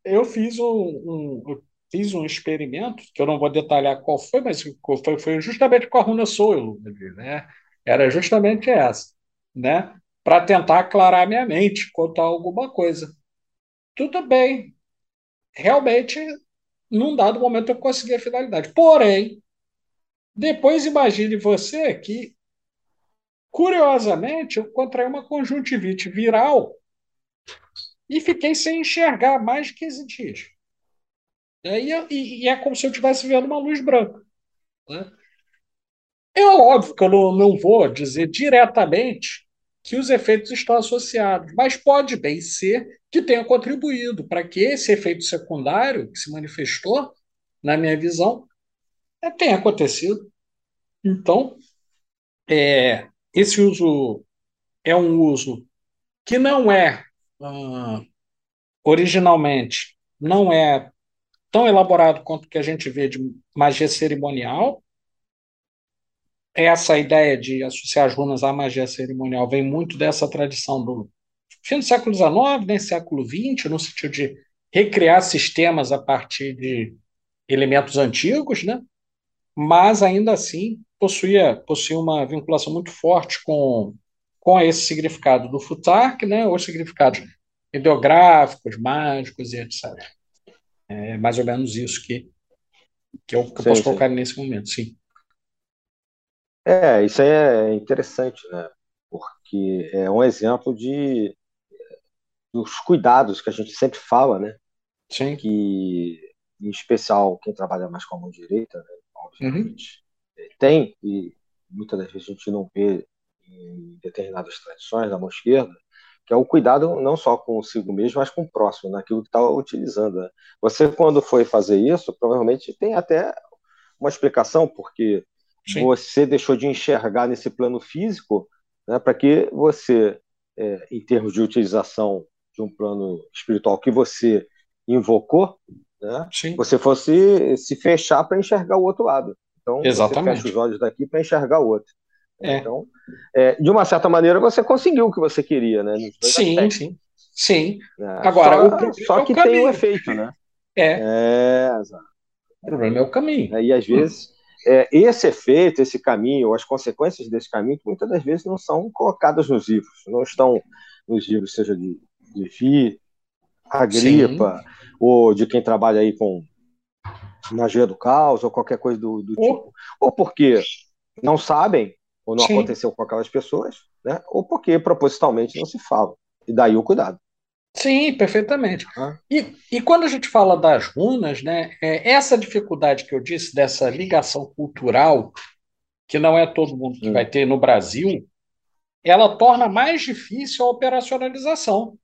eu fiz um, um, fiz um experimento, que eu não vou detalhar qual foi, mas foi, foi justamente com a Runa Soil, né? Era justamente essa, né? Para tentar aclarar minha mente quanto a alguma coisa. Tudo bem. Realmente, num dado momento eu consegui a finalidade. Porém, depois imagine você que, curiosamente, eu contraí uma conjuntivite viral e fiquei sem enxergar mais de 15 dias. É, e, e, e é como se eu estivesse vendo uma luz branca. Né? É óbvio que eu não, não vou dizer diretamente que os efeitos estão associados, mas pode bem ser que tenha contribuído para que esse efeito secundário que se manifestou, na minha visão, é, tenha acontecido. Então, é, esse uso é um uso que não é, uh, originalmente, não é tão elaborado quanto que a gente vê de magia cerimonial. Essa ideia de associar as runas à magia cerimonial vem muito dessa tradição do fim do século XIX, nem século XX, no sentido de recriar sistemas a partir de elementos antigos, né? mas ainda assim possuía, possuía uma vinculação muito forte com, com esse significado do Futark, né? os significados ideográficos, mágicos e etc. É mais ou menos isso que, que eu, que eu sim, posso sim. colocar nesse momento, sim. É, isso aí é interessante, né? Porque é um exemplo de dos cuidados que a gente sempre fala, né? Sim. Que, em especial, quem trabalha mais com a mão direita, né? obviamente, uhum. tem, e muitas das vezes a gente não vê em determinadas tradições da mão esquerda, que é o cuidado não só consigo mesmo, mas com o próximo, naquilo que está utilizando. Né? Você, quando foi fazer isso, provavelmente tem até uma explicação, porque Sim. você deixou de enxergar nesse plano físico né, para que você, é, em termos de utilização de um plano espiritual que você invocou, né, você fosse se fechar para enxergar o outro lado. Então, Exatamente. você fecha os olhos daqui para enxergar o outro. É. Então, é, de uma certa maneira, você conseguiu o que você queria, né? Sim, aspectos. sim. Sim. É, Agora, só, só que é tem um efeito, né? É. é o problema é o caminho. É, e às vezes, esse efeito, esse caminho, ou as consequências desse caminho, que muitas das vezes não são colocadas nos livros, não estão nos livros, seja de, de Vi, Agripa, Sim. ou de quem trabalha aí com magia do caos ou qualquer coisa do, do tipo. Ou porque não sabem, ou não Sim. aconteceu com aquelas pessoas, né? ou porque propositalmente não se fala. E daí o cuidado. Sim, perfeitamente. Ah. E, e quando a gente fala das runas, né, é, essa dificuldade que eu disse dessa ligação cultural, que não é todo mundo que hum. vai ter no Brasil, ela torna mais difícil a operacionalização.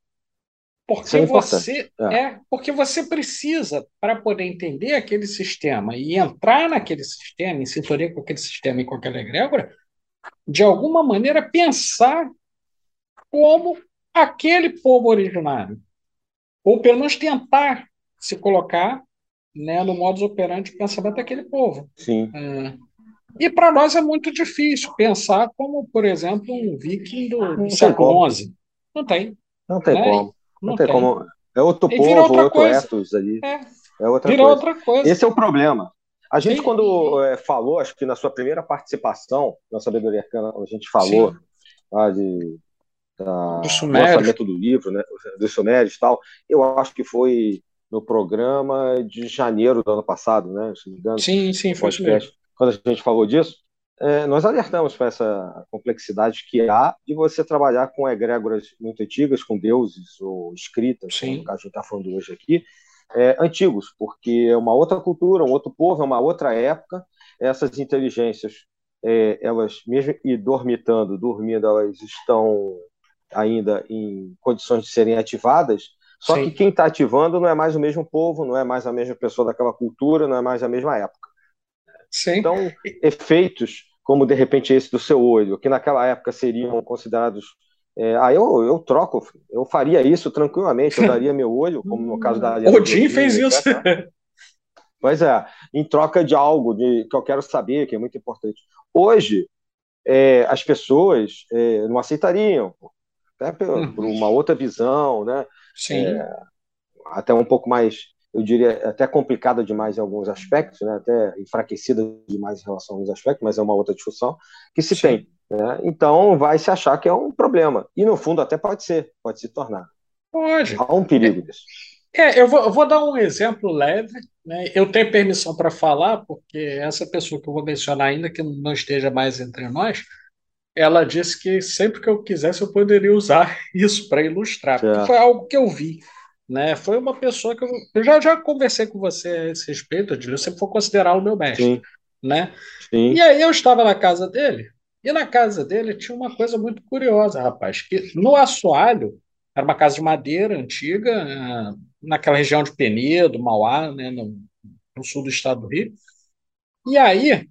Porque é você é. é. porque você precisa para poder entender aquele sistema e entrar naquele sistema, em sintonia com aquele sistema e com aquela egrégora, de alguma maneira pensar como aquele povo originário. Ou pelo menos tentar se colocar né, no modus operandi de pensamento daquele povo. Sim. É. E para nós é muito difícil pensar como, por exemplo, um viking do, do século XI. Não tem. Não tem né? como. Não, não tem, tem, como. É outro e povo, outro coisa. ethos ali. É, é outra, coisa. outra coisa. Esse é o problema. A gente, quando é, falou, acho que na sua primeira participação na Sabedoria Arcana, a gente falou lá de da, do lançamento do livro, né, dos Sumérios e tal, eu acho que foi no programa de janeiro do ano passado, né? Se me engano, sim, sim, foi podcast, Quando a gente falou disso, é, nós alertamos para essa complexidade que há de você trabalhar com egrégoras muito antigas, com deuses ou escritas, sim. como a gente está falando hoje aqui, é, antigos, porque é uma outra cultura, um outro povo, é uma outra época. Essas inteligências, é, elas mesmo e dormitando, dormindo, elas estão ainda em condições de serem ativadas, só Sim. que quem está ativando não é mais o mesmo povo, não é mais a mesma pessoa daquela cultura, não é mais a mesma época. Sim. Então, efeitos como de repente esse do seu olho, que naquela época seriam considerados. É, ah, eu, eu troco, eu faria isso tranquilamente, eu daria meu olho, como no caso da. Odin fez isso. Pois é, em troca de algo de, que eu quero saber, que é muito importante. Hoje, é, as pessoas é, não aceitariam, até por, uhum. por uma outra visão, né? Sim. É, até um pouco mais, eu diria, até complicada demais em alguns aspectos, né? Até enfraquecida demais em relação a alguns aspectos, mas é uma outra discussão que se Sim. tem. Né? Então vai se achar que é um problema. E no fundo até pode ser, pode se tornar. Pode. Há um perigo é, disso. É, eu vou, eu vou, dar um exemplo leve. Né? Eu tenho permissão para falar, porque essa pessoa que eu vou mencionar, ainda que não esteja mais entre nós, ela disse que sempre que eu quisesse eu poderia usar isso para ilustrar, porque foi algo que eu vi. Né? Foi uma pessoa que eu, eu já, já conversei com você a esse respeito, eu sempre vou considerar o meu mestre. Sim. Né? Sim. E aí eu estava na casa dele, e na casa dele tinha uma coisa muito curiosa, rapaz, que no assoalho, era uma casa de madeira antiga, eh, naquela região de Penedo, Mauá, né, no, no sul do estado do Rio. E aí,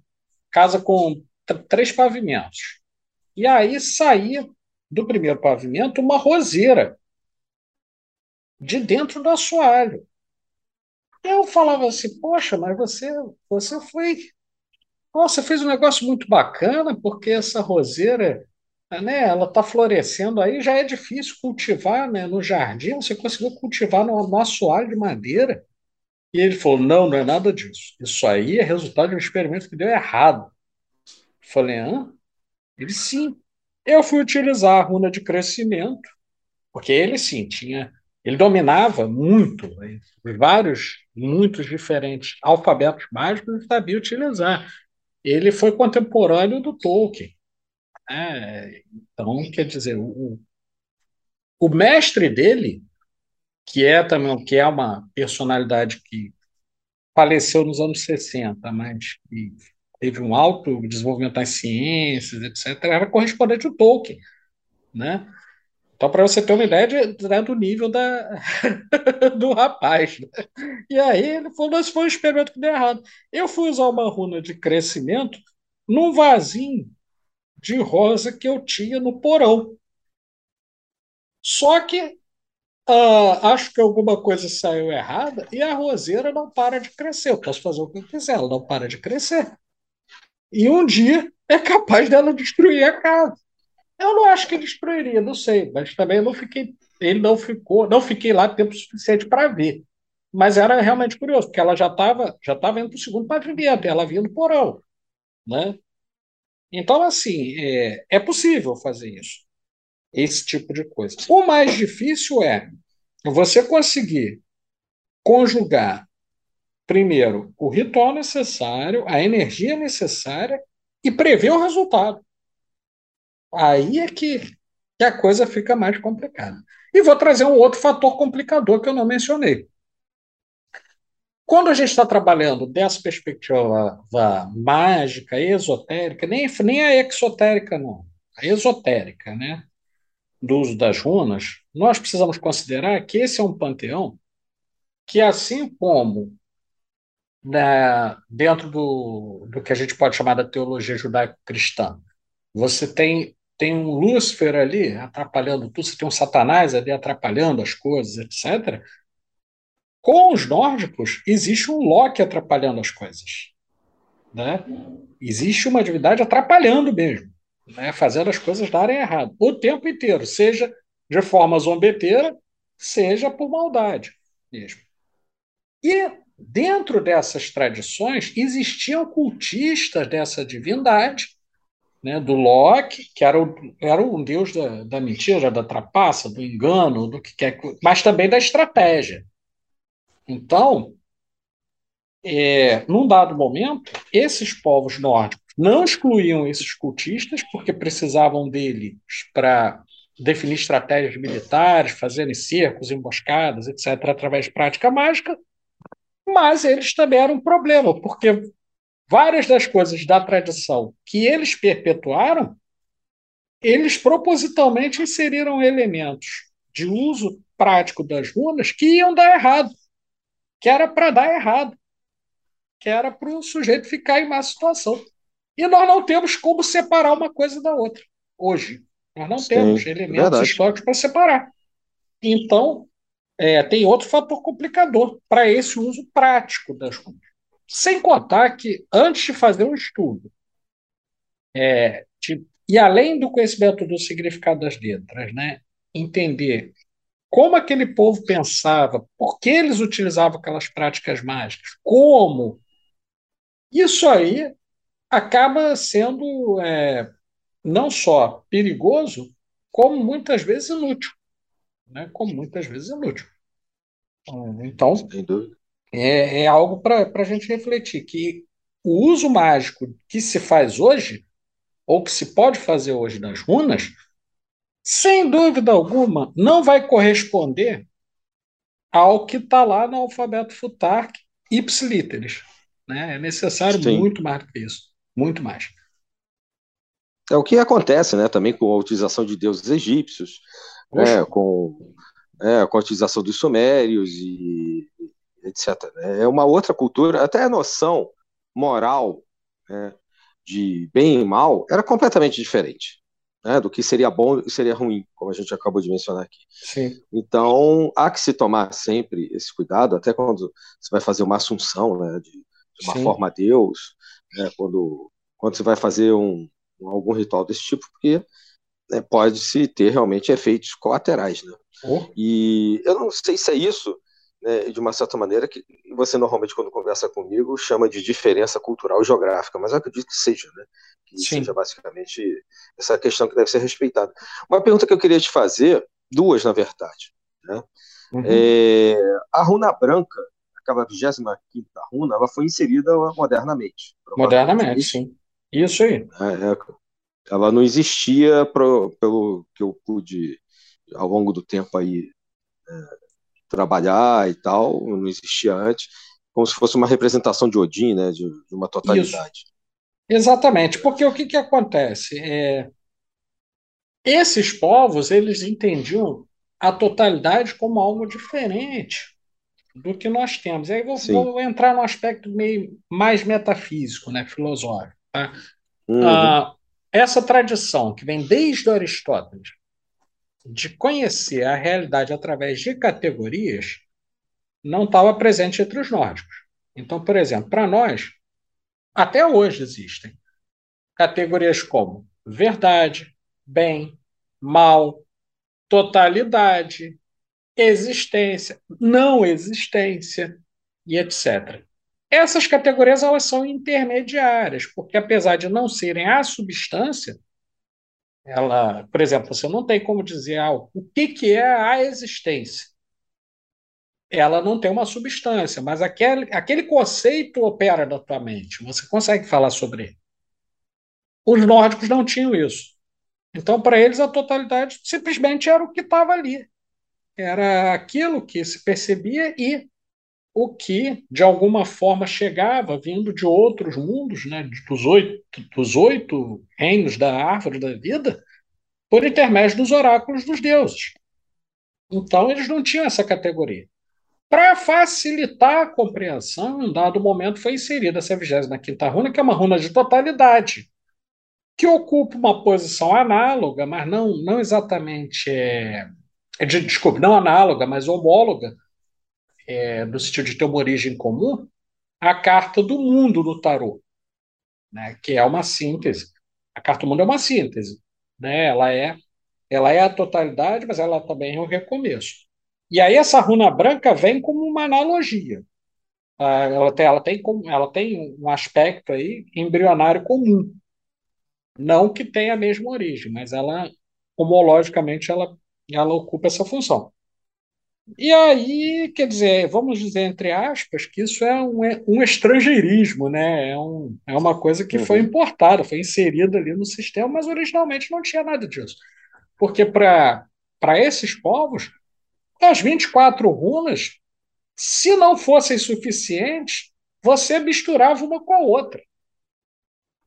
casa com três pavimentos. E aí saía do primeiro pavimento uma roseira de dentro do assoalho. Eu falava assim, poxa, mas você, você foi. Você fez um negócio muito bacana, porque essa roseira, né, ela está florescendo aí, já é difícil cultivar né, no jardim, você conseguiu cultivar no, no assoalho de madeira. E ele falou: não, não é nada disso. Isso aí é resultado de um experimento que deu errado. Eu falei, hã? Ele sim. Eu fui utilizar a runa de crescimento, porque ele sim tinha, ele dominava muito, né, vários, muitos diferentes alfabetos mágicos e sabia utilizar. Ele foi contemporâneo do Tolkien. É, então, quer dizer, o, o mestre dele, que é também que é uma personalidade que faleceu nos anos 60, mas que teve um alto desenvolvimento nas ciências, etc., era correspondente ao Tolkien, né? Então, para você ter uma ideia de, né, do nível da, do rapaz. Né? E aí ele falou: esse foi um experimento que deu errado. Eu fui usar uma runa de crescimento num vasinho de rosa que eu tinha no porão. Só que uh, acho que alguma coisa saiu errada e a roseira não para de crescer. Eu posso fazer o que eu quiser, ela não para de crescer. E um dia é capaz dela destruir a casa. Eu não acho que destruiria, não sei, mas também eu não fiquei, ele não ficou, não fiquei lá tempo suficiente para ver. Mas era realmente curioso, porque ela já estava já tava indo para o segundo pavimento, ela vinha no porão, né? Então, assim, é, é possível fazer isso, esse tipo de coisa. O mais difícil é você conseguir conjugar primeiro, o ritual necessário, a energia necessária e prever o resultado. Aí é que, que a coisa fica mais complicada. E vou trazer um outro fator complicador que eu não mencionei. Quando a gente está trabalhando dessa perspectiva mágica, esotérica, nem, nem a exotérica, não, a esotérica, né, do uso das runas, nós precisamos considerar que esse é um panteão que, assim como né, dentro do, do que a gente pode chamar da teologia judaico-cristã, você tem, tem um Lúcifer ali atrapalhando tudo, você tem um Satanás ali atrapalhando as coisas, etc. Com os nórdicos, existe um Loki atrapalhando as coisas. Né? Existe uma divindade atrapalhando mesmo, né? fazendo as coisas darem errado, o tempo inteiro, seja de forma zombeteira, seja por maldade mesmo. E dentro dessas tradições existiam cultistas dessa divindade, né, do Loki, que era, o, era um deus da, da mentira, da trapaça, do engano, do que quer, mas também da estratégia. Então, é, num dado momento, esses povos nórdicos não excluíam esses cultistas, porque precisavam deles para definir estratégias militares, fazerem cercos, emboscadas, etc., através de prática mágica, mas eles também eram um problema, porque várias das coisas da tradição que eles perpetuaram, eles propositalmente inseriram elementos de uso prático das runas que iam dar errado que era para dar errado, que era para o sujeito ficar em má situação. E nós não temos como separar uma coisa da outra hoje. Nós não Sim, temos elementos verdade. históricos para separar. Então, é, tem outro fator complicador para esse uso prático das runas. Sem contar que, antes de fazer um estudo, é, de, e além do conhecimento do significado das letras, né, entender como aquele povo pensava, por que eles utilizavam aquelas práticas mágicas, como. Isso aí acaba sendo é, não só perigoso, como muitas vezes inútil. Né? Como muitas vezes inútil. Então, é, é algo para a gente refletir, que o uso mágico que se faz hoje, ou que se pode fazer hoje nas runas, sem dúvida alguma, não vai corresponder ao que está lá no alfabeto Futark ipsiliteris. Né? É necessário Sim. muito mais do que isso. Muito mais. É o que acontece né, também com a utilização de deuses egípcios, né, com, é, com a utilização dos sumérios e etc. Né? É uma outra cultura, até a noção moral né, de bem e mal era completamente diferente né, do que seria bom e seria ruim, como a gente acabou de mencionar aqui. Sim. Então, há que se tomar sempre esse cuidado, até quando você vai fazer uma assunção né, de, de uma Sim. forma a Deus, né, quando, quando você vai fazer um, algum ritual desse tipo, porque né, pode-se ter realmente efeitos colaterais. Né? Oh. E eu não sei se é isso né, de uma certa maneira, que você normalmente, quando conversa comigo, chama de diferença cultural e geográfica, mas eu acredito que seja, né? Que Sim. seja basicamente essa questão que deve ser respeitada. Uma pergunta que eu queria te fazer, duas na verdade. Né? Uhum. É, a runa branca, aquela 25 runa, ela foi inserida modernamente. Modernamente, sim. Isso aí. É, é, ela não existia, pro, pelo que eu pude, ao longo do tempo aí, é, trabalhar e tal, não existia antes, como se fosse uma representação de Odin, né, de, de uma totalidade. Isso. Exatamente, porque o que, que acontece? É, esses povos, eles entendiam a totalidade como algo diferente do que nós temos. E aí vou, vou entrar no aspecto meio mais metafísico, né, filosófico. Tá? Uhum. Ah, essa tradição que vem desde Aristóteles, de conhecer a realidade através de categorias não estava presente entre os nórdicos. Então, por exemplo, para nós, até hoje existem categorias como verdade, bem, mal, totalidade, existência, não existência e etc. Essas categorias elas são intermediárias, porque apesar de não serem a substância, ela, por exemplo, você não tem como dizer ah, o que, que é a existência. ela não tem uma substância, mas aquele, aquele conceito opera na tua mente. Você consegue falar sobre ele. Os nórdicos não tinham isso. Então, para eles, a totalidade simplesmente era o que estava ali. Era aquilo que se percebia e o que, de alguma forma, chegava vindo de outros mundos, né, dos, oito, dos oito reinos da árvore da vida, por intermédio dos oráculos dos deuses. Então, eles não tinham essa categoria. Para facilitar a compreensão, em dado momento foi inserida essa 25 runa, que é uma runa de totalidade, que ocupa uma posição análoga, mas não, não exatamente. É, é de, desculpe, não análoga, mas homóloga, é, no sentido de ter uma origem comum, a carta do mundo no tarô, né, que é uma síntese. A carta do mundo é uma síntese. Né, ela, é, ela é a totalidade, mas ela também é o recomeço. E aí essa runa branca vem como uma analogia. Ah, ela tem, ela tem, ela tem um aspecto aí embrionário comum. Não que tenha a mesma origem, mas ela, homologicamente, ela, ela ocupa essa função. E aí, quer dizer, vamos dizer, entre aspas, que isso é um, é um estrangeirismo, né? É, um, é uma coisa que uhum. foi importada, foi inserida ali no sistema, mas originalmente não tinha nada disso. Porque para esses povos, as 24 runas, se não fossem suficientes, você misturava uma com a outra.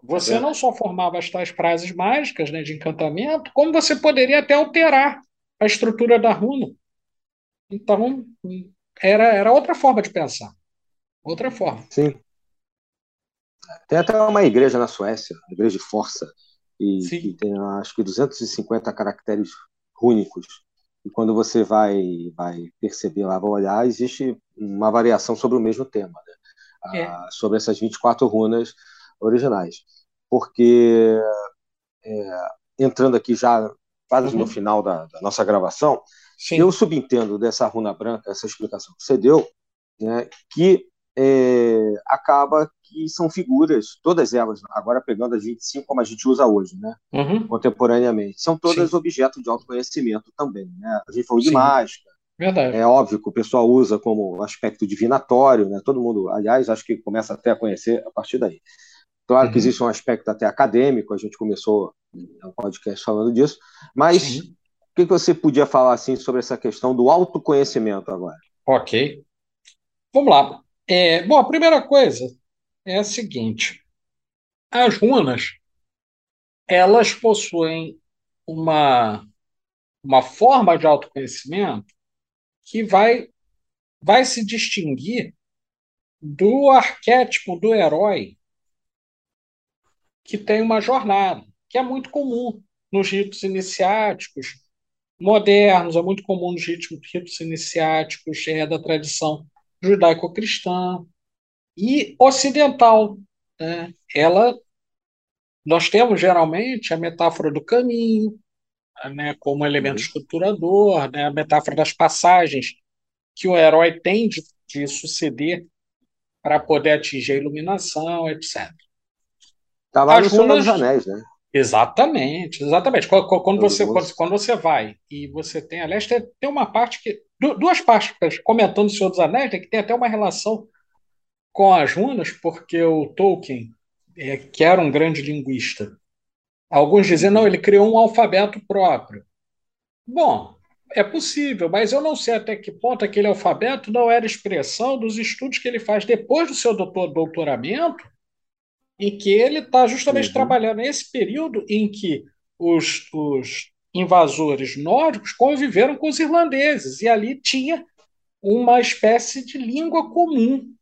Você é não só formava as tais frases mágicas né, de encantamento, como você poderia até alterar a estrutura da runa. Então, era, era outra forma de pensar. Outra forma. Sim. Tem até uma igreja na Suécia, a igreja de Força, e, que tem acho que 250 caracteres rúnicos e quando você vai, vai perceber lá, vai olhar, existe uma variação sobre o mesmo tema, né? é. ah, sobre essas 24 runas originais. Porque, é, entrando aqui já quase uhum. no final da, da nossa gravação, Sim. eu subentendo dessa runa branca, essa explicação que você deu, né, que é, acaba que são figuras, todas elas, agora pegando as 25 como a gente usa hoje, né? Uhum. Contemporaneamente, são todas Sim. objetos de autoconhecimento também, né? A gente falou Sim. de mágica. Verdade. É óbvio que o pessoal usa como aspecto divinatório, né? Todo mundo, aliás, acho que começa até a conhecer a partir daí. Claro uhum. que existe um aspecto até acadêmico, a gente começou um podcast falando disso, mas Sim. o que você podia falar assim sobre essa questão do autoconhecimento agora? Ok. Vamos lá. É, bom, a primeira coisa é a seguinte: as runas elas possuem uma, uma forma de autoconhecimento que vai, vai se distinguir do arquétipo do herói que tem uma jornada, que é muito comum nos ritos iniciáticos modernos, é muito comum nos ritos, iniciáticos é, da tradição judaico-cristã e ocidental. Né? Ela, nós temos geralmente a metáfora do caminho, né, como elemento uhum. estruturador, né, a metáfora das passagens que o herói tem de, de suceder para poder atingir a iluminação, etc. Está lá As no runas... dos Anéis, né? Exatamente, exatamente. Quando, quando você, quando, quando, você vai e você tem, aliás, tem, tem uma parte que. Duas partes, comentando o Senhor dos Anéis, que tem até uma relação com as runas, porque o Tolkien, é, que era um grande linguista, alguns dizem, não, ele criou um alfabeto próprio. Bom, é possível, mas eu não sei até que ponto aquele alfabeto não era expressão dos estudos que ele faz depois do seu doutor, doutoramento, em que ele está justamente uhum. trabalhando nesse período em que os, os invasores nórdicos conviveram com os irlandeses, e ali tinha uma espécie de língua comum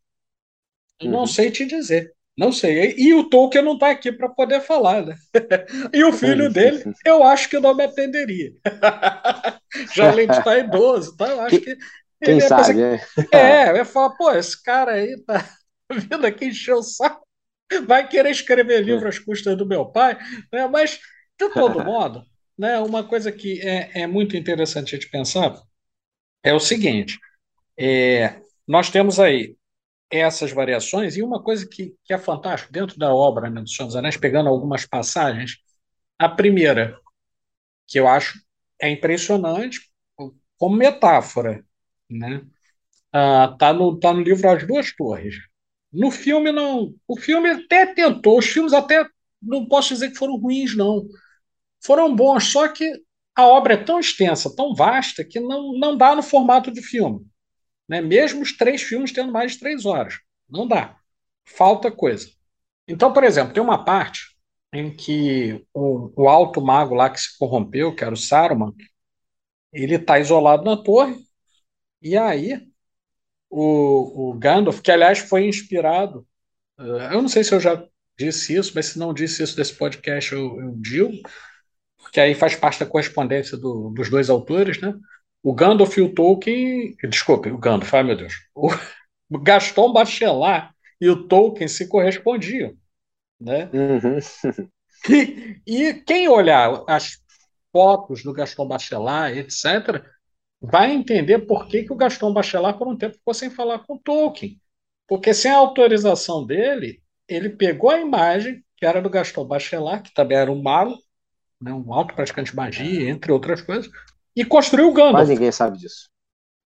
Uhum. Não sei te dizer. Não sei. E o Tolkien não está aqui para poder falar, né? e o filho dele, eu acho que não me atenderia. Já além de estar idoso, tá? Eu acho que. Quem sabe, é. É, eu ia falar, pô, esse cara aí tá vindo aqui encher o saco, vai querer escrever livro às custas do meu pai, né? Mas, de todo modo, né, uma coisa que é, é muito interessante de pensar é o seguinte: é, nós temos aí essas variações, e uma coisa que, que é fantástico dentro da obra né, do Senhor dos Anéis, pegando algumas passagens, a primeira, que eu acho é impressionante como metáfora, né? Ah, tá, no, tá no livro As Duas Torres. No filme, não. O filme até tentou, os filmes até não posso dizer que foram ruins, não. Foram bons, só que a obra é tão extensa, tão vasta, que não, não dá no formato de filme. Né? Mesmo os três filmes tendo mais de três horas. Não dá. Falta coisa. Então, por exemplo, tem uma parte em que o, o alto mago lá que se corrompeu, que era o Saruman, ele está isolado na torre, e aí o, o Gandalf, que aliás foi inspirado, uh, eu não sei se eu já disse isso, mas se não disse isso desse podcast, eu, eu digo, porque aí faz parte da correspondência do, dos dois autores, né? O Gandalf e o Tolkien, desculpe, o Gandalf, ai meu Deus, o Gaston Bachelard e o Tolkien se correspondiam, né? Uhum. E, e, quem olhar as fotos do Gaston Bachelard, etc., vai entender por que, que o Gaston Bachelard, por um tempo, ficou sem falar com o Tolkien. Porque sem a autorização dele, ele pegou a imagem, que era do Gaston Bachelard, que também era um mago, né, um alto praticante de magia, entre outras coisas, e construiu o Gandalf. Mas ninguém sabe disso.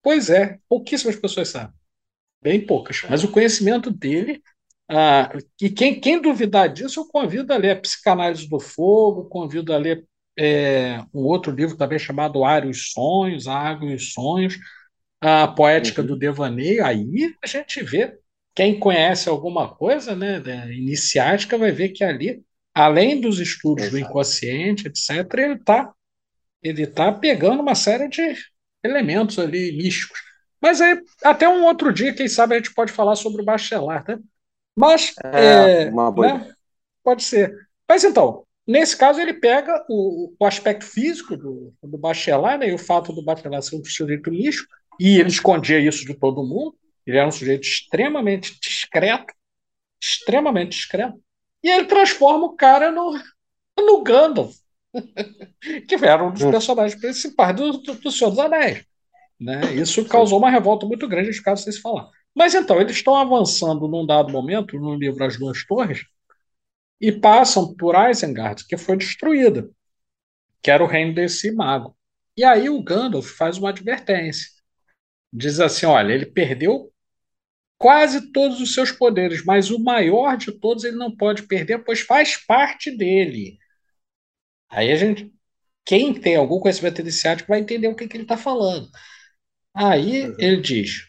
Pois é, pouquíssimas pessoas sabem. Bem poucas. Mas o conhecimento dele. Ah, e quem, quem duvidar disso, eu convido a ler a Psicanálise do Fogo, convido a ler é, um outro livro também chamado Ar e os Sonhos, a Água e os Sonhos, a Poética uhum. do Devaneio. Aí a gente vê, quem conhece alguma coisa né, iniciática vai ver que ali, além dos estudos Exato. do inconsciente, etc., ele está ele tá pegando uma série de elementos ali místicos. Mas aí, até um outro dia, quem sabe a gente pode falar sobre o Bachelard, né? Mas, é, é, né? pode ser. Mas então, Nesse caso, ele pega o, o aspecto físico do, do Bachelard né, e o fato do Bachelard ser um sujeito lixo, e ele escondia isso de todo mundo. Ele era um sujeito extremamente discreto, extremamente discreto, e ele transforma o cara no, no Gandalf, que era um dos hum. personagens principais do, do, do Senhor dos Anéis. Né? Isso causou uma revolta muito grande, os casos sem se falar. Mas então, eles estão avançando num dado momento, no livro As Duas Torres, e passam por Isengard, que foi destruída, que era o reino desse mago. E aí o Gandalf faz uma advertência. Diz assim: olha, ele perdeu quase todos os seus poderes, mas o maior de todos ele não pode perder, pois faz parte dele. Aí a gente, quem tem algum conhecimento iniciático vai entender o que, que ele está falando. Aí uhum. ele diz: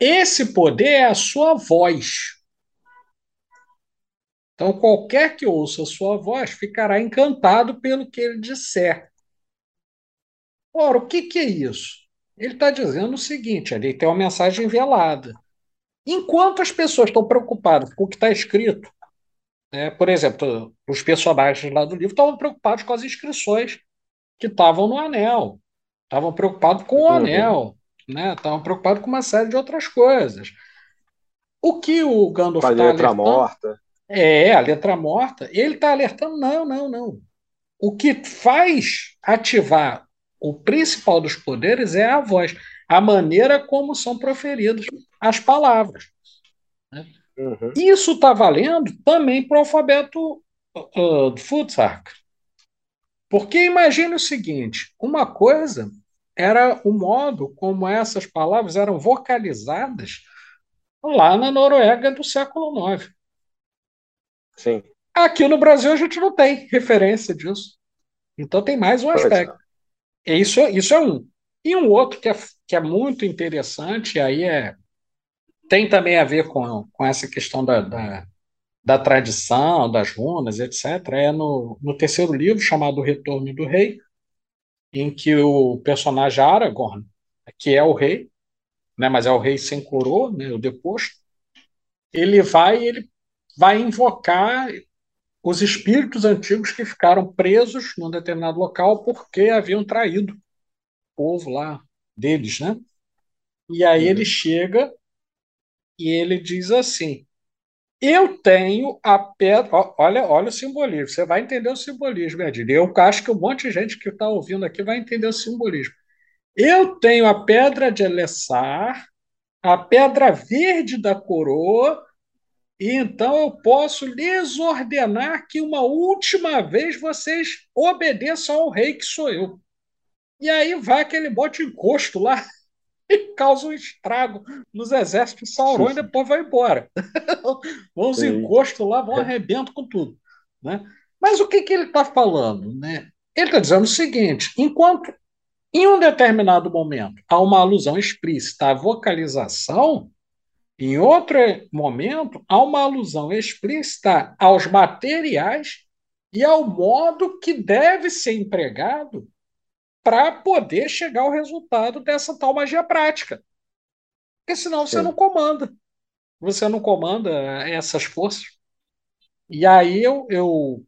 esse poder é a sua voz. Então, qualquer que ouça a sua voz ficará encantado pelo que ele disser. Ora, o que, que é isso? Ele está dizendo o seguinte: ali tem uma mensagem velada. Enquanto as pessoas estão preocupadas com o que está escrito, né, por exemplo, os personagens lá do livro estavam preocupados com as inscrições que estavam no anel, estavam preocupados com o uhum. anel, né, estavam preocupados com uma série de outras coisas. O que o Gandalf está morta. É, a letra morta. Ele está alertando, não, não, não. O que faz ativar o principal dos poderes é a voz, a maneira como são proferidas as palavras. Né? Uhum. Isso está valendo também para o alfabeto uh, do Futsark. Porque imagine o seguinte: uma coisa era o modo como essas palavras eram vocalizadas lá na Noruega do século IX. Sim. Aqui no Brasil a gente não tem referência disso. Então tem mais um aspecto. É. Isso, isso é um. E um outro que é, que é muito interessante, aí é, tem também a ver com, com essa questão da, da, da tradição, das runas, etc., é no, no terceiro livro, chamado Retorno do Rei, em que o personagem Aragorn, que é o rei, né, mas é o rei sem coroa, né, o deposto, ele vai e ele vai invocar os espíritos antigos que ficaram presos num determinado local porque haviam traído o povo lá deles, né? E aí uhum. ele chega e ele diz assim: Eu tenho a pedra. Olha, olha o simbolismo. Você vai entender o simbolismo, Edilho. Eu acho que um monte de gente que está ouvindo aqui vai entender o simbolismo. Eu tenho a pedra de Alessar, a pedra verde da coroa e então eu posso lhes ordenar que uma última vez vocês obedeçam ao rei que sou eu. E aí vai aquele bote encosto lá e causa um estrago nos exércitos de Sauron e depois vai embora. vão os encostos lá, vão arrebento com tudo. Né? Mas o que, que ele está falando? Né? Ele está dizendo o seguinte: enquanto em um determinado momento há uma alusão explícita à vocalização, em outro momento há uma alusão explícita aos materiais e ao modo que deve ser empregado para poder chegar ao resultado dessa tal magia prática. Porque senão você Sim. não comanda. Você não comanda essas forças. E aí eu, eu,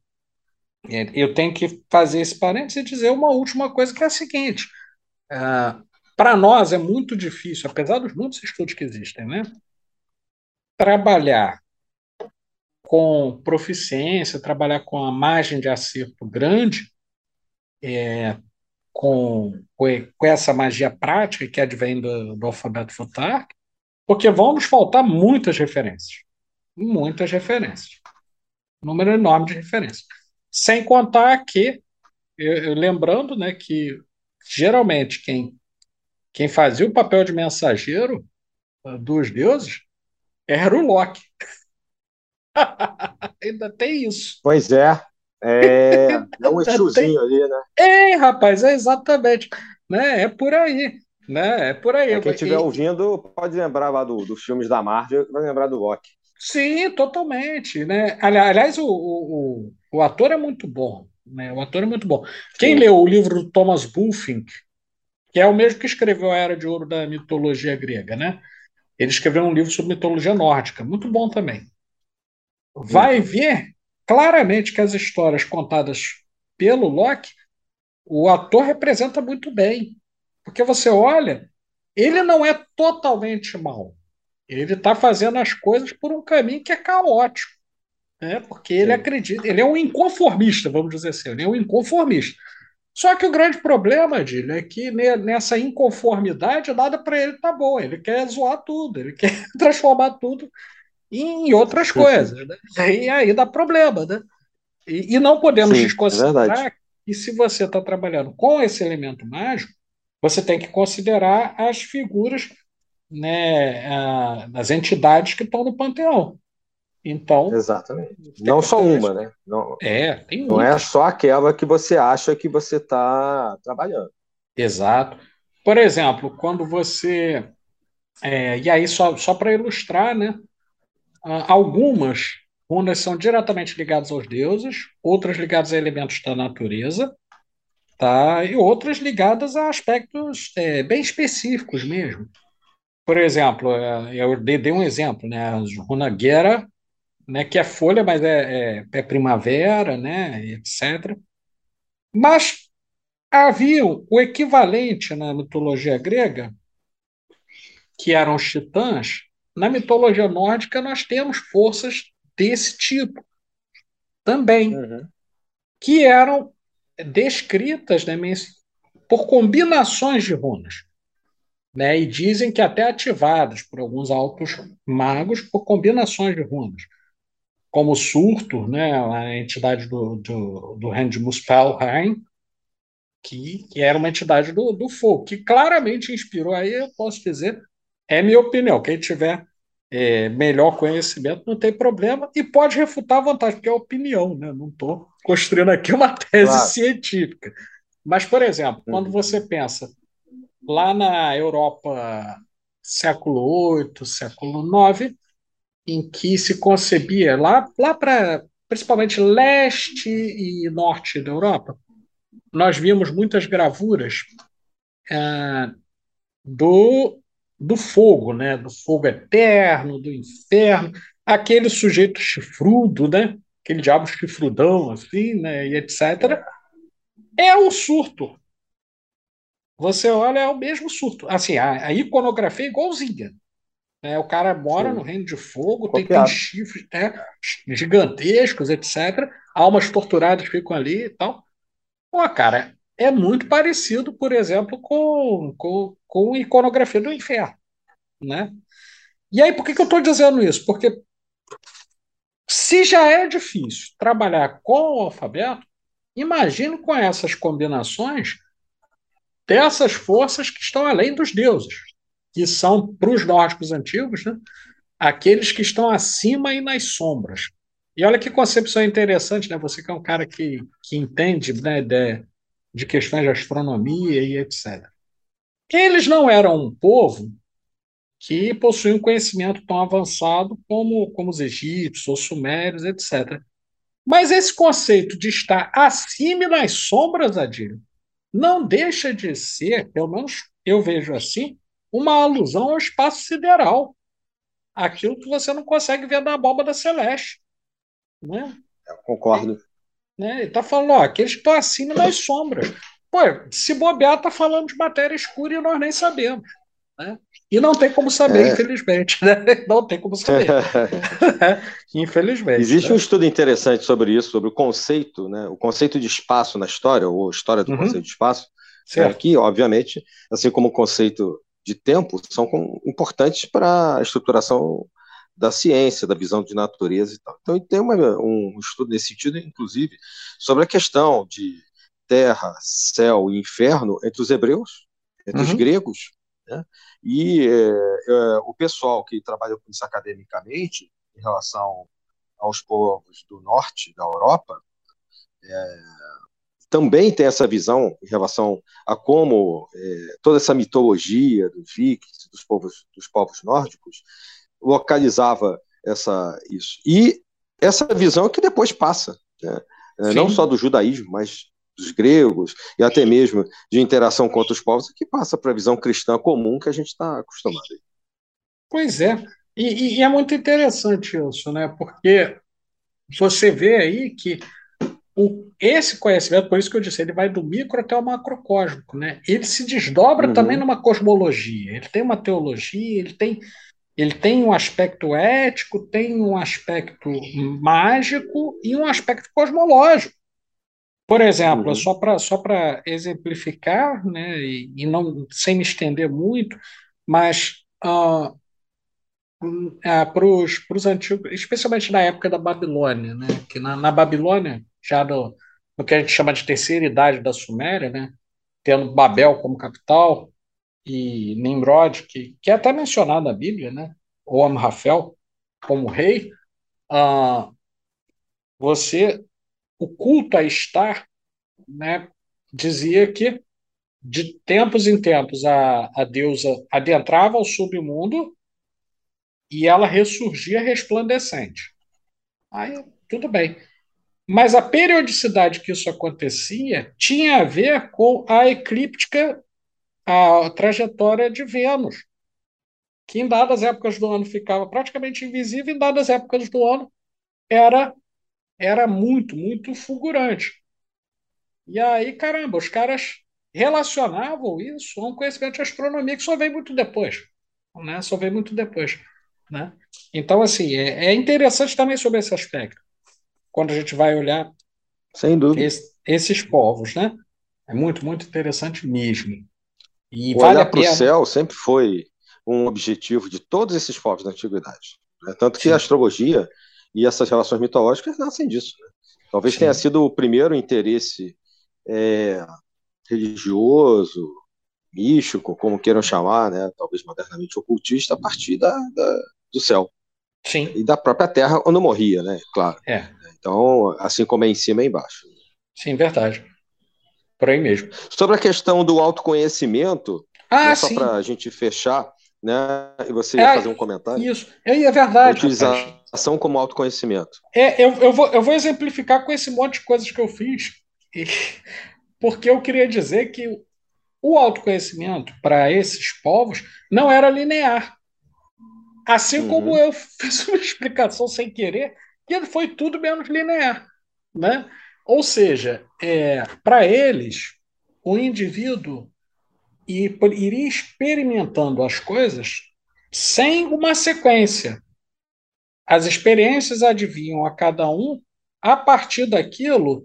eu tenho que fazer esse parênteses e dizer uma última coisa que é a seguinte. Uh, para nós é muito difícil, apesar dos muitos estudos que existem, né? Trabalhar com proficiência, trabalhar com a margem de acerto grande, é, com, com essa magia prática que advém do, do alfabeto Futark, porque vão nos faltar muitas referências. Muitas referências. Um número enorme de referências. Sem contar que, eu, eu, lembrando né, que geralmente quem, quem fazia o papel de mensageiro uh, dos deuses era o Loki. Ainda tem isso. Pois é. É, é um exuzinho ali, né? É, rapaz, é exatamente. Né? É por aí. Né? É por aí. É, quem estiver ouvindo pode lembrar lá do, dos filmes da Marvel, vai lembrar do Loki. Sim, totalmente. Né? Aliás, o, o, o, ator é muito bom. Né? O ator é muito bom. Quem Sim. leu o livro do Thomas Bulfing, que é o mesmo que escreveu a Era de Ouro da mitologia grega, né? Ele escreveu um livro sobre mitologia nórdica, muito bom também. Vai ver claramente que as histórias contadas pelo Locke, o ator representa muito bem. Porque você olha, ele não é totalmente mal. Ele está fazendo as coisas por um caminho que é caótico. Né? Porque ele Sim. acredita, ele é um inconformista, vamos dizer assim, ele é um inconformista. Só que o grande problema, Dílio, é que nessa inconformidade, nada para ele tá bom. Ele quer zoar tudo, ele quer transformar tudo em outras coisas. Né? E aí dá problema, né? E, e não podemos Sim, é desconsiderar é que se você está trabalhando com esse elemento mágico, você tem que considerar as figuras, né, a, as entidades que estão no panteão. Então. Exatamente. Não só uma, né? Não, é, tem Não é só aquela que você acha que você está trabalhando. Exato. Por exemplo, quando você. É, e aí, só, só para ilustrar, né? Algumas runas são diretamente ligadas aos deuses, outras ligadas a elementos da natureza, tá? e outras ligadas a aspectos é, bem específicos mesmo. Por exemplo, é, eu dei um exemplo, né? A runa Gera, né? que é folha, mas é, é, é primavera, né? etc. Mas havia o equivalente na mitologia grega, que eram os titãs, na mitologia nórdica, nós temos forças desse tipo também, uhum. que eram descritas né, por combinações de runas. Né, e dizem que até ativadas por alguns altos magos por combinações de runas, como Surtur, né, a entidade do, do, do de Muspelheim, que, que era uma entidade do, do fogo, que claramente inspirou, aí eu posso dizer, é minha opinião. Quem tiver é, melhor conhecimento não tem problema e pode refutar a vantagem, porque é opinião, né? Não estou construindo aqui uma tese claro. científica. Mas, por exemplo, uhum. quando você pensa lá na Europa século VIII, século IX, em que se concebia lá, lá para principalmente leste e norte da Europa, nós vimos muitas gravuras ah, do do fogo, né? Do fogo eterno, do inferno, aquele sujeito chifrudo, né? Aquele diabo chifrudão, assim, né? E etc. É um surto. Você olha, é o mesmo surto. Assim, a, a iconografia é igualzinha. É, o cara mora Sim. no reino de fogo, tem, tem chifres né, gigantescos, etc. Almas torturadas ficam ali e tal. Pô, cara, é muito parecido, por exemplo, com, com, com iconografia do inferno. Né? E aí, por que, que eu estou dizendo isso? Porque se já é difícil trabalhar com o alfabeto, imagine com essas combinações dessas forças que estão além dos deuses. Que são, para os nórdicos antigos, né, aqueles que estão acima e nas sombras. E olha que concepção interessante, né? Você que é um cara que, que entende né, de, de questões de astronomia e etc. Eles não eram um povo que possuía um conhecimento tão avançado como, como os egípcios, os sumérios, etc. Mas esse conceito de estar acima e nas sombras, Adílio, não deixa de ser, pelo menos eu vejo assim, uma alusão ao espaço sideral. Aquilo que você não consegue ver da abóbada celeste. Né? Eu concordo. Né? Ele está falando, ó, aqueles que estão acima nas sombras. Pô, se bobear, está falando de matéria escura e nós nem sabemos. Né? E não tem como saber, é. infelizmente. Né? Não tem como saber. infelizmente. Existe né? um estudo interessante sobre isso, sobre o conceito, né? o conceito de espaço na história, ou história do uhum. conceito de espaço, é, que, obviamente, assim como o conceito de tempo, são importantes para a estruturação da ciência, da visão de natureza e tal. Então, tem uma, um estudo nesse sentido, inclusive, sobre a questão de terra, céu e inferno entre os hebreus, entre uhum. os gregos, né? E é, é, o pessoal que trabalha com isso academicamente, em relação aos povos do norte da Europa, é, também tem essa visão em relação a como é, toda essa mitologia dos vikings, dos povos, dos povos nórdicos, localizava essa, isso. E essa visão que depois passa, né? É, não só do judaísmo, mas dos gregos e até mesmo de interação com outros povos, que passa para a visão cristã comum que a gente está acostumado. Pois é, e, e, é muito interessante isso, né? Porque você vê aí que o, esse conhecimento, por isso que eu disse, ele vai do micro até o macrocósmico, né? Ele se desdobra uhum. também numa cosmologia, ele tem uma teologia, ele tem ele tem um aspecto ético, tem um aspecto mágico e um aspecto cosmológico. Por exemplo, uhum. só para só exemplificar, né, e, e, não sem me estender muito, mas uh, uh, para os antigos, especialmente na época da Babilônia, né, que na, na Babilônia, já no, no, que a gente chama de terceira idade da Suméria, né, tendo Babel como capital e Nimrod, que, que é até mencionado na Bíblia, né, ou Amrafel como rei, uh, você o culto a estar né, dizia que de tempos em tempos a, a deusa adentrava ao submundo e ela ressurgia resplandecente. Aí, tudo bem. Mas a periodicidade que isso acontecia tinha a ver com a eclíptica, a trajetória de Vênus, que em dadas épocas do ano ficava praticamente invisível, em dadas épocas do ano era era muito, muito fulgurante. E aí, caramba, os caras relacionavam isso a um conhecimento de astronomia que só veio muito depois. Né? Só veio muito depois. Né? Então, assim, é, é interessante também sobre esse aspecto. Quando a gente vai olhar Sem dúvida. Esse, esses povos, né? É muito, muito interessante mesmo. E o vale olhar para o céu sempre foi um objetivo de todos esses povos da antiguidade. Né? Tanto que Sim. a astrologia e essas relações mitológicas nascem disso. Né? Talvez Sim. tenha sido o primeiro interesse é, religioso, místico, como queiram chamar, né? talvez modernamente ocultista, a partir da, da, do céu. Sim. E da própria terra onde morria, né? Claro. É. Então, assim como é em cima, é embaixo. Sim, verdade. Por aí mesmo. Sobre a questão do autoconhecimento, ah, né, só para a gente fechar, né? E você é, fazer um comentário. Isso, é, é verdade. Utilização como autoconhecimento. É, eu, eu, vou, eu vou exemplificar com esse monte de coisas que eu fiz, porque eu queria dizer que o autoconhecimento para esses povos não era linear. Assim uhum. como eu fiz uma explicação sem querer, que foi tudo menos linear. Né? Ou seja, é, para eles, o indivíduo e iria experimentando as coisas sem uma sequência. As experiências adivinham a cada um a partir daquilo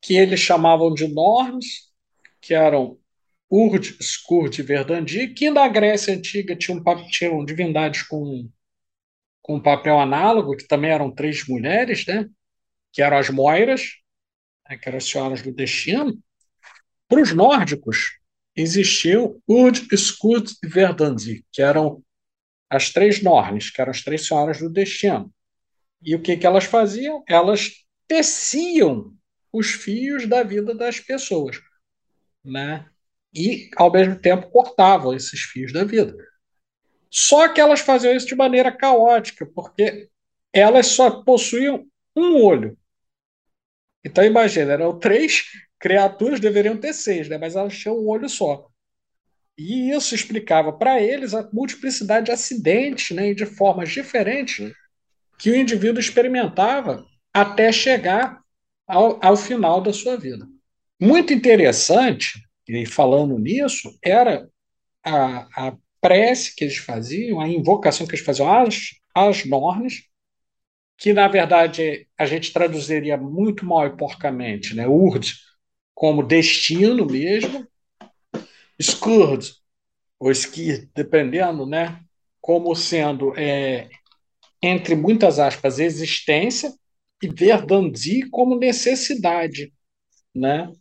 que eles chamavam de normas, que eram Urd, Skurd e Verdandi, que na Grécia Antiga tinham, tinham divindades com, com um papel análogo, que também eram três mulheres, né? que eram as Moiras, né? que eram as senhoras do destino. Para os nórdicos, existiam Urd, Skud e Verdandi, que eram as três Nornes, que eram as três senhoras do destino. E o que, que elas faziam? Elas teciam os fios da vida das pessoas, né? E, ao mesmo tempo, cortavam esses fios da vida. Só que elas faziam isso de maneira caótica, porque elas só possuíam um olho. Então, imagina, eram três criaturas, deveriam ter seis, né? mas elas tinham um olho só. E isso explicava para eles a multiplicidade de acidentes né, e de formas diferentes que o indivíduo experimentava até chegar ao, ao final da sua vida. Muito interessante, e falando nisso, era a, a prece que eles faziam, a invocação que eles faziam às, às normas, que na verdade a gente traduziria muito mal e porcamente, né? Urd como destino mesmo, Skurd, ou Skir, dependendo, né? Como sendo, é, entre muitas aspas, existência, e Verdandi como necessidade, né?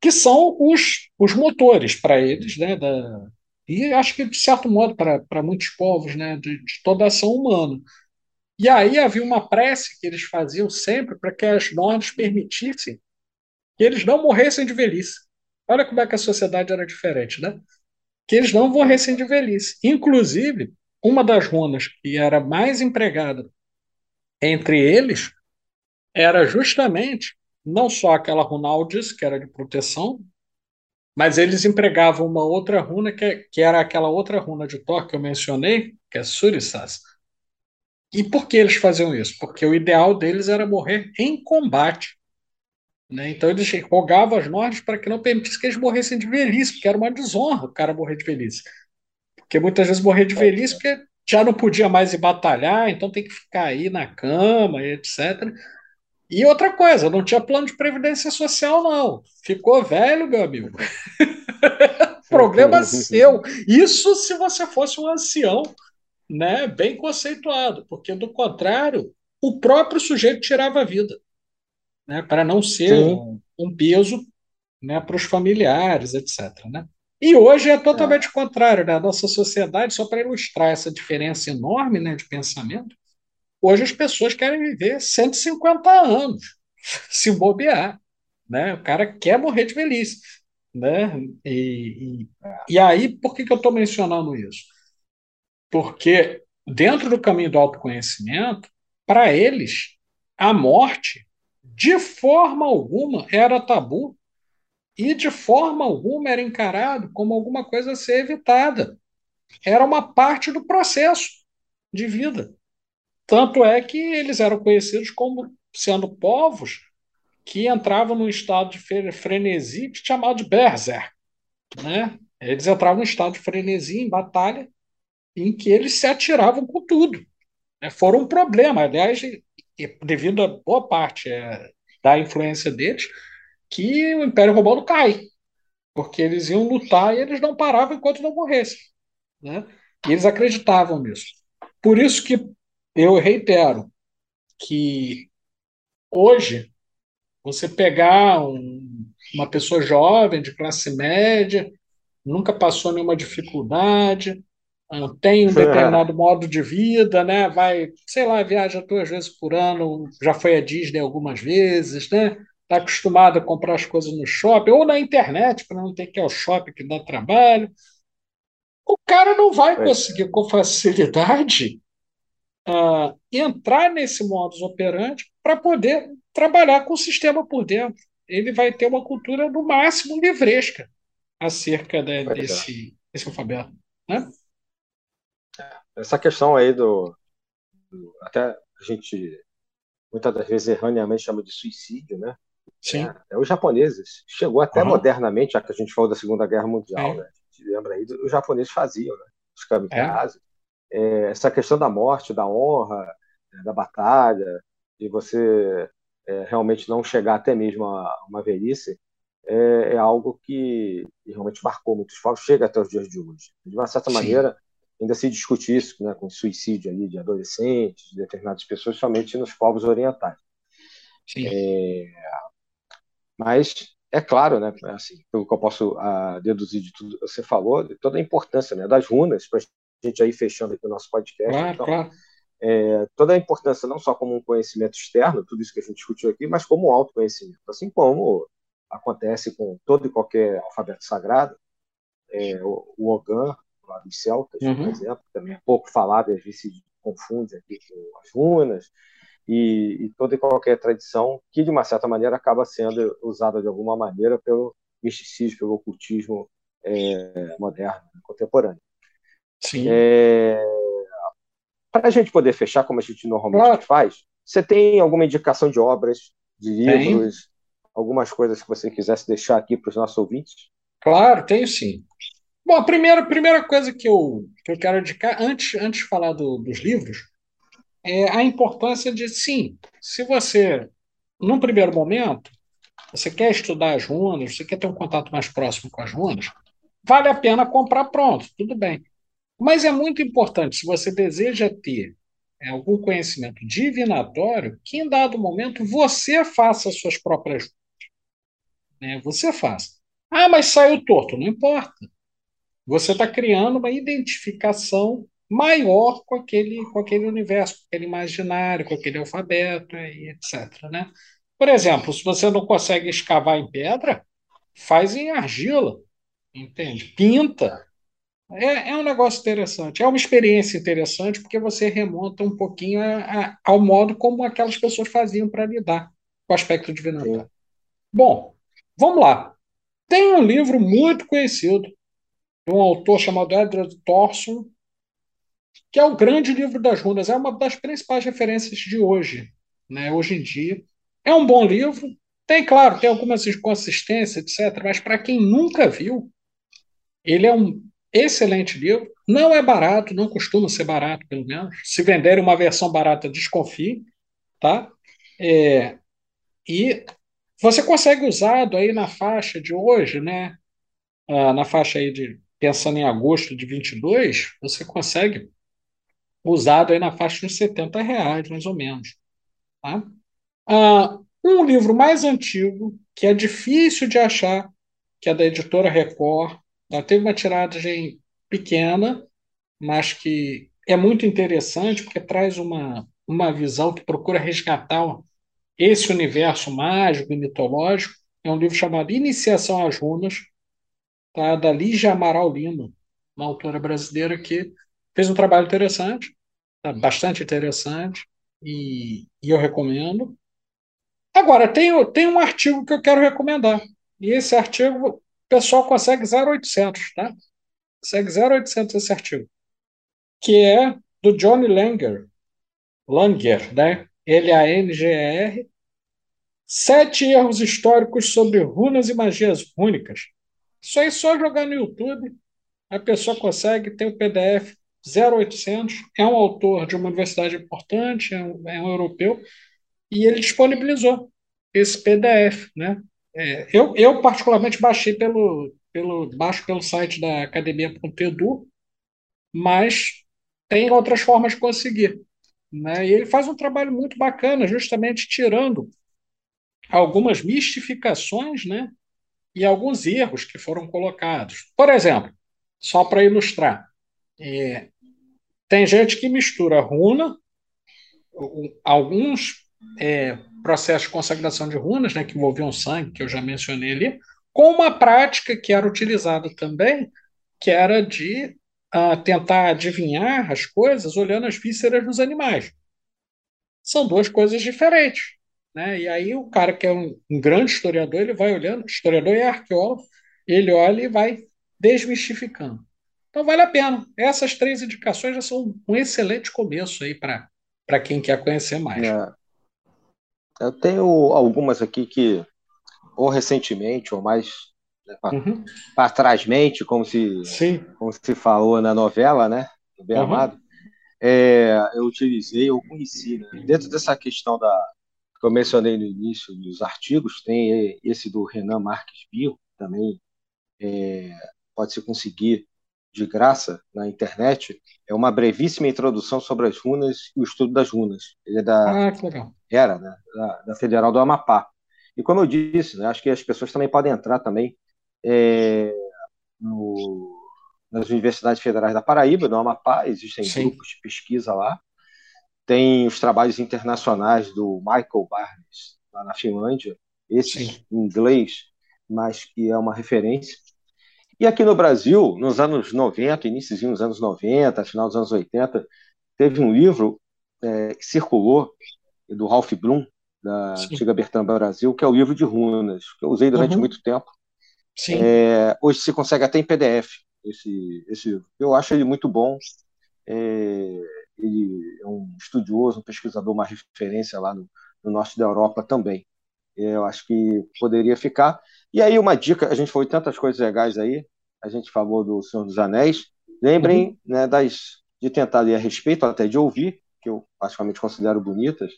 que são os, os motores para eles, né? Da, e acho que, de certo modo, para muitos povos, né? De, de toda a ação humana. E aí havia uma prece que eles faziam sempre para que as normas permitissem que eles não morressem de velhice. Olha como é que a sociedade era diferente, né? Que eles não morressem de velhice. Inclusive, uma das runas que era mais empregada entre eles era justamente não só aquela runa Aldis, que era de proteção, mas eles empregavam uma outra runa que, que era aquela outra runa de Thor que eu mencionei, que é Surissas e por que eles faziam isso? Porque o ideal deles era morrer em combate. Né? Então eles rogavam as normas para que não permitissem que eles morressem de velhice, porque era uma desonra o cara morrer de velhice. Porque muitas vezes morrer de velhice porque já não podia mais ir batalhar, então tem que ficar aí na cama, etc. E outra coisa, não tinha plano de previdência social, não. Ficou velho, meu amigo. Problema seu. Isso se você fosse um ancião né, bem conceituado, porque do contrário, o próprio sujeito tirava a vida, né, para não ser um, um, peso né, para os familiares, etc. Né? E hoje é totalmente é. contrário. Né? A nossa sociedade, só para ilustrar essa diferença enorme né, de pensamento, hoje as pessoas querem viver 150 anos, se bobear. Né? O cara quer morrer de velhice. Né? E, e, e aí, por que, que eu estou mencionando isso? Porque dentro do caminho do autoconhecimento, para eles, a morte, de forma alguma, era tabu e de forma alguma era encarado como alguma coisa a ser evitada. Era uma parte do processo de vida. Tanto é que eles eram conhecidos como sendo povos que entravam num estado de frenesi chamado de berserk. Né? Eles entravam num estado de frenesi em batalha em que eles se atiravam com tudo. Né? Foram um problema, aliás, devido a boa parte é, da influência deles, que o Império Romano cai, porque eles iam lutar e eles não paravam enquanto não morressem. Né? E eles acreditavam nisso. Por isso que eu reitero que hoje você pegar um, uma pessoa jovem de classe média, nunca passou nenhuma dificuldade, tem um determinado modo de vida, né? Vai, sei lá, viaja duas vezes por ano, já foi à Disney algumas vezes, né? Está acostumado a comprar as coisas no shopping ou na internet para não ter que ir ao shopping que dá trabalho. O cara não vai conseguir com facilidade uh, entrar nesse modus operandi para poder trabalhar com o sistema por dentro. Ele vai ter uma cultura no máximo livresca acerca de, é. desse, desse alfabeto, né? essa questão aí do, do, até a gente muitas das vezes erroneamente chama de suicídio, né? Sim. É, é os japoneses chegou até uhum. modernamente, já que a gente falou da Segunda Guerra Mundial, é. né? A gente lembra aí, os japoneses faziam, né? Os kamikazes. É. essa questão da morte, da honra, né? da batalha, de você é, realmente não chegar até mesmo a uma velhice, é, é, algo que realmente marcou muitos povos, chega até os dias de hoje. De uma certa Sim. maneira, ainda se discute isso, né, com suicídio ali de adolescentes, de determinadas pessoas, somente nos povos orientais. É, mas é claro, né, assim, pelo que eu posso uh, deduzir de tudo que você falou, de toda a importância né, das runas, para a gente aí fechando aqui o nosso podcast. Claro, então, claro. É, toda a importância não só como um conhecimento externo, tudo isso que a gente discutiu aqui, mas como um autoconhecimento, assim como acontece com todo e qualquer alfabeto sagrado, é, o, o Ogan, lá dos celtas, uhum. por exemplo, também é pouco falado, às vezes se confunde aqui com as runas, e, e, toda e qualquer tradição que, de uma certa maneira, acaba sendo usada de alguma maneira pelo misticismo, pelo ocultismo é, moderno, contemporâneo. Sim. É, Para a gente poder fechar, como a gente normalmente claro. faz, você tem alguma indicação de obras, de livros, tem. algumas coisas que você quisesse deixar aqui para os nossos ouvintes? Claro, tenho sim. Bom, a primeira, primeira coisa que eu, que eu quero indicar, antes, antes de falar do, dos livros, é a importância de, sim, se você, num primeiro momento, você quer estudar as runas, você quer ter um contato mais próximo com as runas, vale a pena comprar pronto, tudo bem. Mas é muito importante, se você deseja ter é, algum conhecimento divinatório, que em dado momento você faça as suas próprias runas. Né? Você faça. Ah, mas saiu torto, não importa. Você está criando uma identificação maior com aquele, com aquele universo, com aquele imaginário, com aquele alfabeto e etc. Né? Por exemplo, se você não consegue escavar em pedra, faz em argila, entende? Pinta. É, é um negócio interessante, é uma experiência interessante porque você remonta um pouquinho a, a, ao modo como aquelas pessoas faziam para lidar com o aspecto divinatório. Bom, vamos lá. Tem um livro muito conhecido de um autor chamado Edward Thorson, que é o grande livro das runas, é uma das principais referências de hoje, né, hoje em dia. É um bom livro, tem, claro, tem algumas inconsistências, etc., mas para quem nunca viu, ele é um excelente livro. Não é barato, não costuma ser barato, pelo menos. Se venderem uma versão barata, desconfie, tá? É, e você consegue usado aí na faixa de hoje, né? Ah, na faixa aí de, pensando em agosto de 22, você consegue usado aí na faixa de 70 reais, mais ou menos. Tá? Ah, um livro mais antigo, que é difícil de achar, que é da editora Record. Ela teve uma tiragem pequena, mas que é muito interessante, porque traz uma, uma visão que procura resgatar esse universo mágico e mitológico. É um livro chamado Iniciação às Runas, tá? da Lígia Amaral Lima, uma autora brasileira que fez um trabalho interessante Tá bastante interessante e, e eu recomendo. Agora, tem, tem um artigo que eu quero recomendar. E esse artigo, o pessoal consegue 0,800, tá? Consegue 0,800 esse artigo. Que é do Johnny Langer. Langer, né? L-A-N-G-E-R. Sete erros históricos sobre runas e magias únicas. Isso aí só jogar no YouTube, a pessoa consegue, tem o PDF 0800, é um autor de uma universidade importante, é um, é um europeu, e ele disponibilizou esse PDF, né? É, eu, eu, particularmente, baixei pelo, pelo, baixo pelo site da academia.edu, mas tem outras formas de conseguir. Né? E ele faz um trabalho muito bacana, justamente tirando algumas mistificações né? e alguns erros que foram colocados. Por exemplo, só para ilustrar, é, tem gente que mistura runa, alguns é, processos de consagração de runas, né, que envolviam sangue, que eu já mencionei ali, com uma prática que era utilizada também, que era de uh, tentar adivinhar as coisas olhando as vísceras dos animais. São duas coisas diferentes. Né? E aí o cara que é um, um grande historiador, ele vai olhando, historiador e arqueólogo, ele olha e vai desmistificando. Então vale a pena. Essas três indicações já são um excelente começo aí para quem quer conhecer mais. É. Eu tenho algumas aqui que, ou recentemente, ou mais né, para uhum. trásmente, como se, como se falou na novela, né? Bem uhum. amado. É, eu utilizei, eu conheci. Né? Dentro dessa questão da que eu mencionei no início dos artigos, tem esse do Renan Marques Bio, também é, pode se conseguir de graça na internet é uma brevíssima introdução sobre as runas e o estudo das runas. Ele é da ah, era né, da, da, Federal do Amapá. E como eu disse, né, acho que as pessoas também podem entrar também é, no, nas universidades federais da Paraíba, no Amapá, existem Sim. grupos de pesquisa lá. Tem os trabalhos internacionais do Michael Barnes, lá na Finlândia, esse Sim. em inglês, mas que é uma referência. E aqui no Brasil, nos anos 90, início dos anos 90, final dos anos 80, teve um livro é, que circulou, do Ralph Bloom, da Sim. antiga Bertrand Brasil, que é o livro de runas, que eu usei durante uhum. muito tempo. É, hoje se consegue até em PDF esse, esse livro. Eu acho ele muito bom. É, ele é um estudioso, um pesquisador, uma referência lá no, no norte da Europa também. Eu acho que poderia ficar. E aí, uma dica: a gente falou de tantas coisas legais aí, a gente falou do Senhor dos Anéis. Lembrem uhum. né, das, de tentar ler a respeito, até de ouvir, que eu particularmente considero bonitas,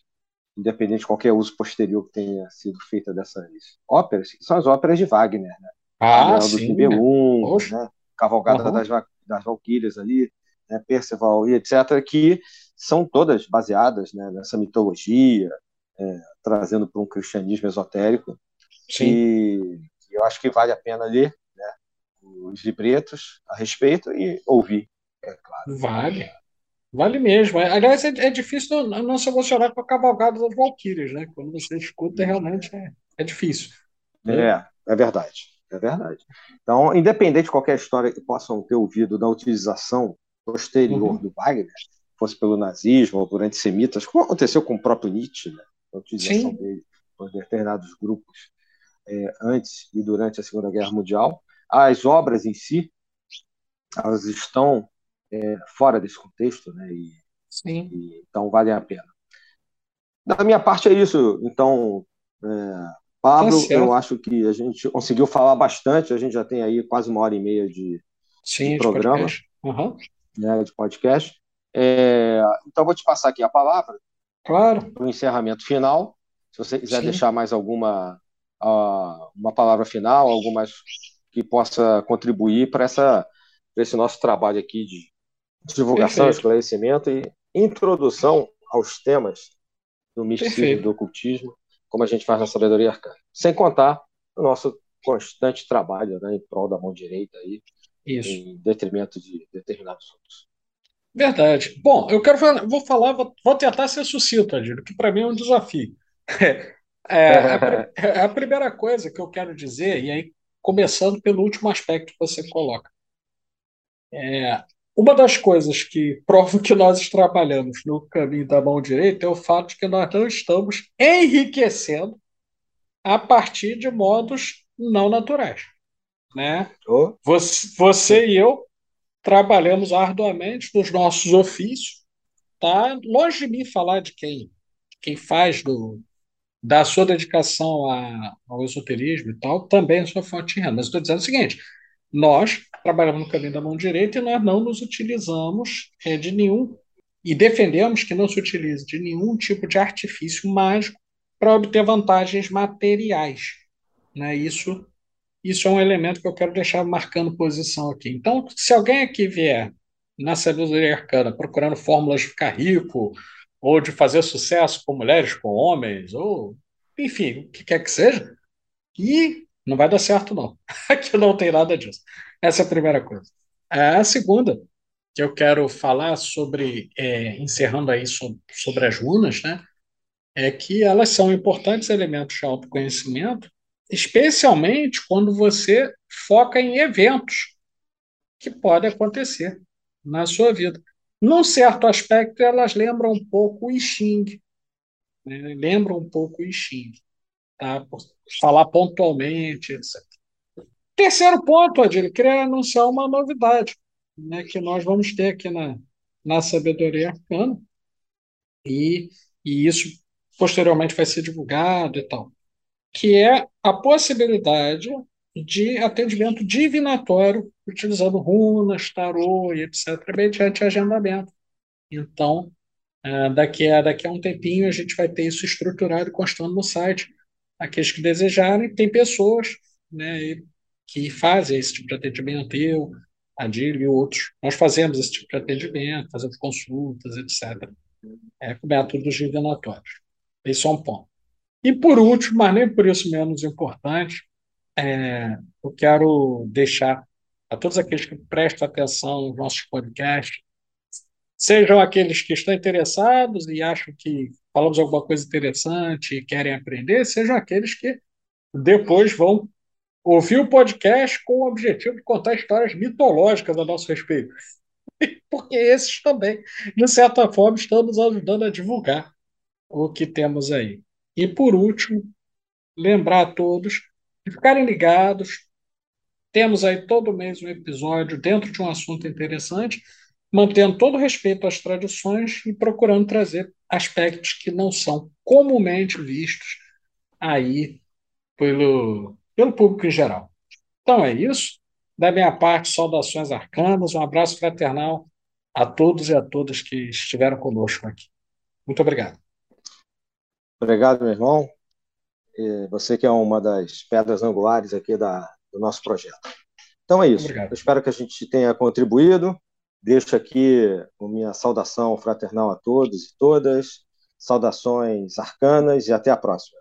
independente de qualquer uso posterior que tenha sido feita dessas óperas, que são as óperas de Wagner, né? Ah, sim. Nibelung, né? Cavalgada uhum. das, das Valquírias ali, né? Perceval e etc., que são todas baseadas né, nessa mitologia, é, trazendo para um cristianismo esotérico. Sim. E eu acho que vale a pena ler né, os libretos a respeito e ouvir, é claro. Vale. Vale mesmo. Aliás, é, é difícil não, não, se emocionar com a cavalgada das Valquírias, né? Quando você escuta, realmente é, é difícil. É, é verdade. É verdade. Então, independente de qualquer história que possam ter ouvido da utilização posterior uhum. do Wagner, fosse pelo nazismo ou por antissemitas, como aconteceu com o próprio Nietzsche, né? a utilização Sim. dele por determinados grupos é, antes e durante a Segunda Guerra Mundial, as obras em si, elas estão é, fora desse contexto, né? E, Sim. E, então valem a pena. Da minha parte é isso. Então, é, Pablo, tá eu acho que a gente conseguiu falar bastante. A gente já tem aí quase uma hora e meia de, Sim, de programa, de podcast. Uhum. Né, de podcast. É, então, vou te passar aqui a palavra. Claro. Para o encerramento final. Se você quiser Sim. deixar mais alguma uh, uma palavra final, algumas que possa contribuir para essa esse nosso trabalho aqui de divulgação, Perfeito. esclarecimento e introdução aos temas do misticismo e do ocultismo, como a gente faz na sabedoria arcana. Sem contar o nosso constante trabalho né, em prol da mão direita aí, Isso. em detrimento de determinados outros. Verdade. Bom, eu quero falar, vou falar, vou, vou tentar ser sucinto, Adílio, que para mim é um desafio. É, a, a, primeira coisa que eu quero dizer, e aí começando pelo último aspecto que você coloca, é, uma das coisas que prova que nós trabalhamos no caminho da mão direita é o fato de que nós não estamos enriquecendo a partir de modos não naturais. Né? Oh. Você, você e eu trabalhamos arduamente nos nossos ofícios. Tá? Longe de mim falar de quem, quem faz do, da sua dedicação a, ao esoterismo e tal, também é sua fonte de renda. Mas estou dizendo o seguinte: nós trabalhamos no caminho da mão direita e nós não nos utilizamos é, de nenhum, e defendemos que não se utilize de nenhum tipo de artifício mágico para obter vantagens materiais. Né? Isso, isso é um elemento que eu quero deixar marcando posição aqui. Então, se alguém aqui vier na sabedoria arcana procurando fórmulas de ficar rico, ou de fazer sucesso com mulheres, com homens, ou enfim, o que quer que seja, e não vai dar certo, não. Aqui não tem nada disso. Essa é a primeira coisa. A segunda, que eu quero falar sobre, é, encerrando aí sobre as runas, né? É que elas são importantes elementos de autoconhecimento, especialmente quando você foca em eventos que podem acontecer na sua vida. Num certo aspecto, elas lembram um pouco o I Ching, né? lembram um pouco o I Ching, tá? falar pontualmente, etc. Terceiro ponto, Adilho, queria anunciar uma novidade né, que nós vamos ter aqui na, na Sabedoria Arcana, e, e isso posteriormente vai ser divulgado e tal, que é a possibilidade de atendimento divinatório utilizando runas, tarô e etc., mediante agendamento. Então, é, daqui a, daqui a um tempinho a gente vai ter isso estruturado e constando no site aqueles que desejarem, tem pessoas né, que fazem esse tipo de atendimento, eu, a Dílio e outros. Nós fazemos esse tipo de atendimento, fazemos consultas, etc. É, com métodos divinatórios. Esse é um ponto. E por último, mas nem por isso menos importante, é, eu quero deixar a todos aqueles que prestam atenção nos nossos podcasts, sejam aqueles que estão interessados e acham que falamos alguma coisa interessante e querem aprender, sejam aqueles que depois vão ouvir o podcast com o objetivo de contar histórias mitológicas a nosso respeito. Porque esses também, de certa forma, estão nos ajudando a divulgar o que temos aí. E, por último, lembrar a todos de ficarem ligados. Temos aí todo mês um episódio dentro de um assunto interessante, mantendo todo respeito às tradições e procurando trazer aspectos que não são comumente vistos aí pelo, pelo público em geral. Então é isso. Da minha parte, saudações arcanas, um abraço fraternal a todos e a todas que estiveram conosco aqui. Muito obrigado. Obrigado, meu irmão. Você que é uma das pedras angulares aqui da, do nosso projeto. Então é isso. Obrigado. Eu espero que a gente tenha contribuído. Deixo aqui a minha saudação fraternal a todos e todas. Saudações arcanas e até a próxima.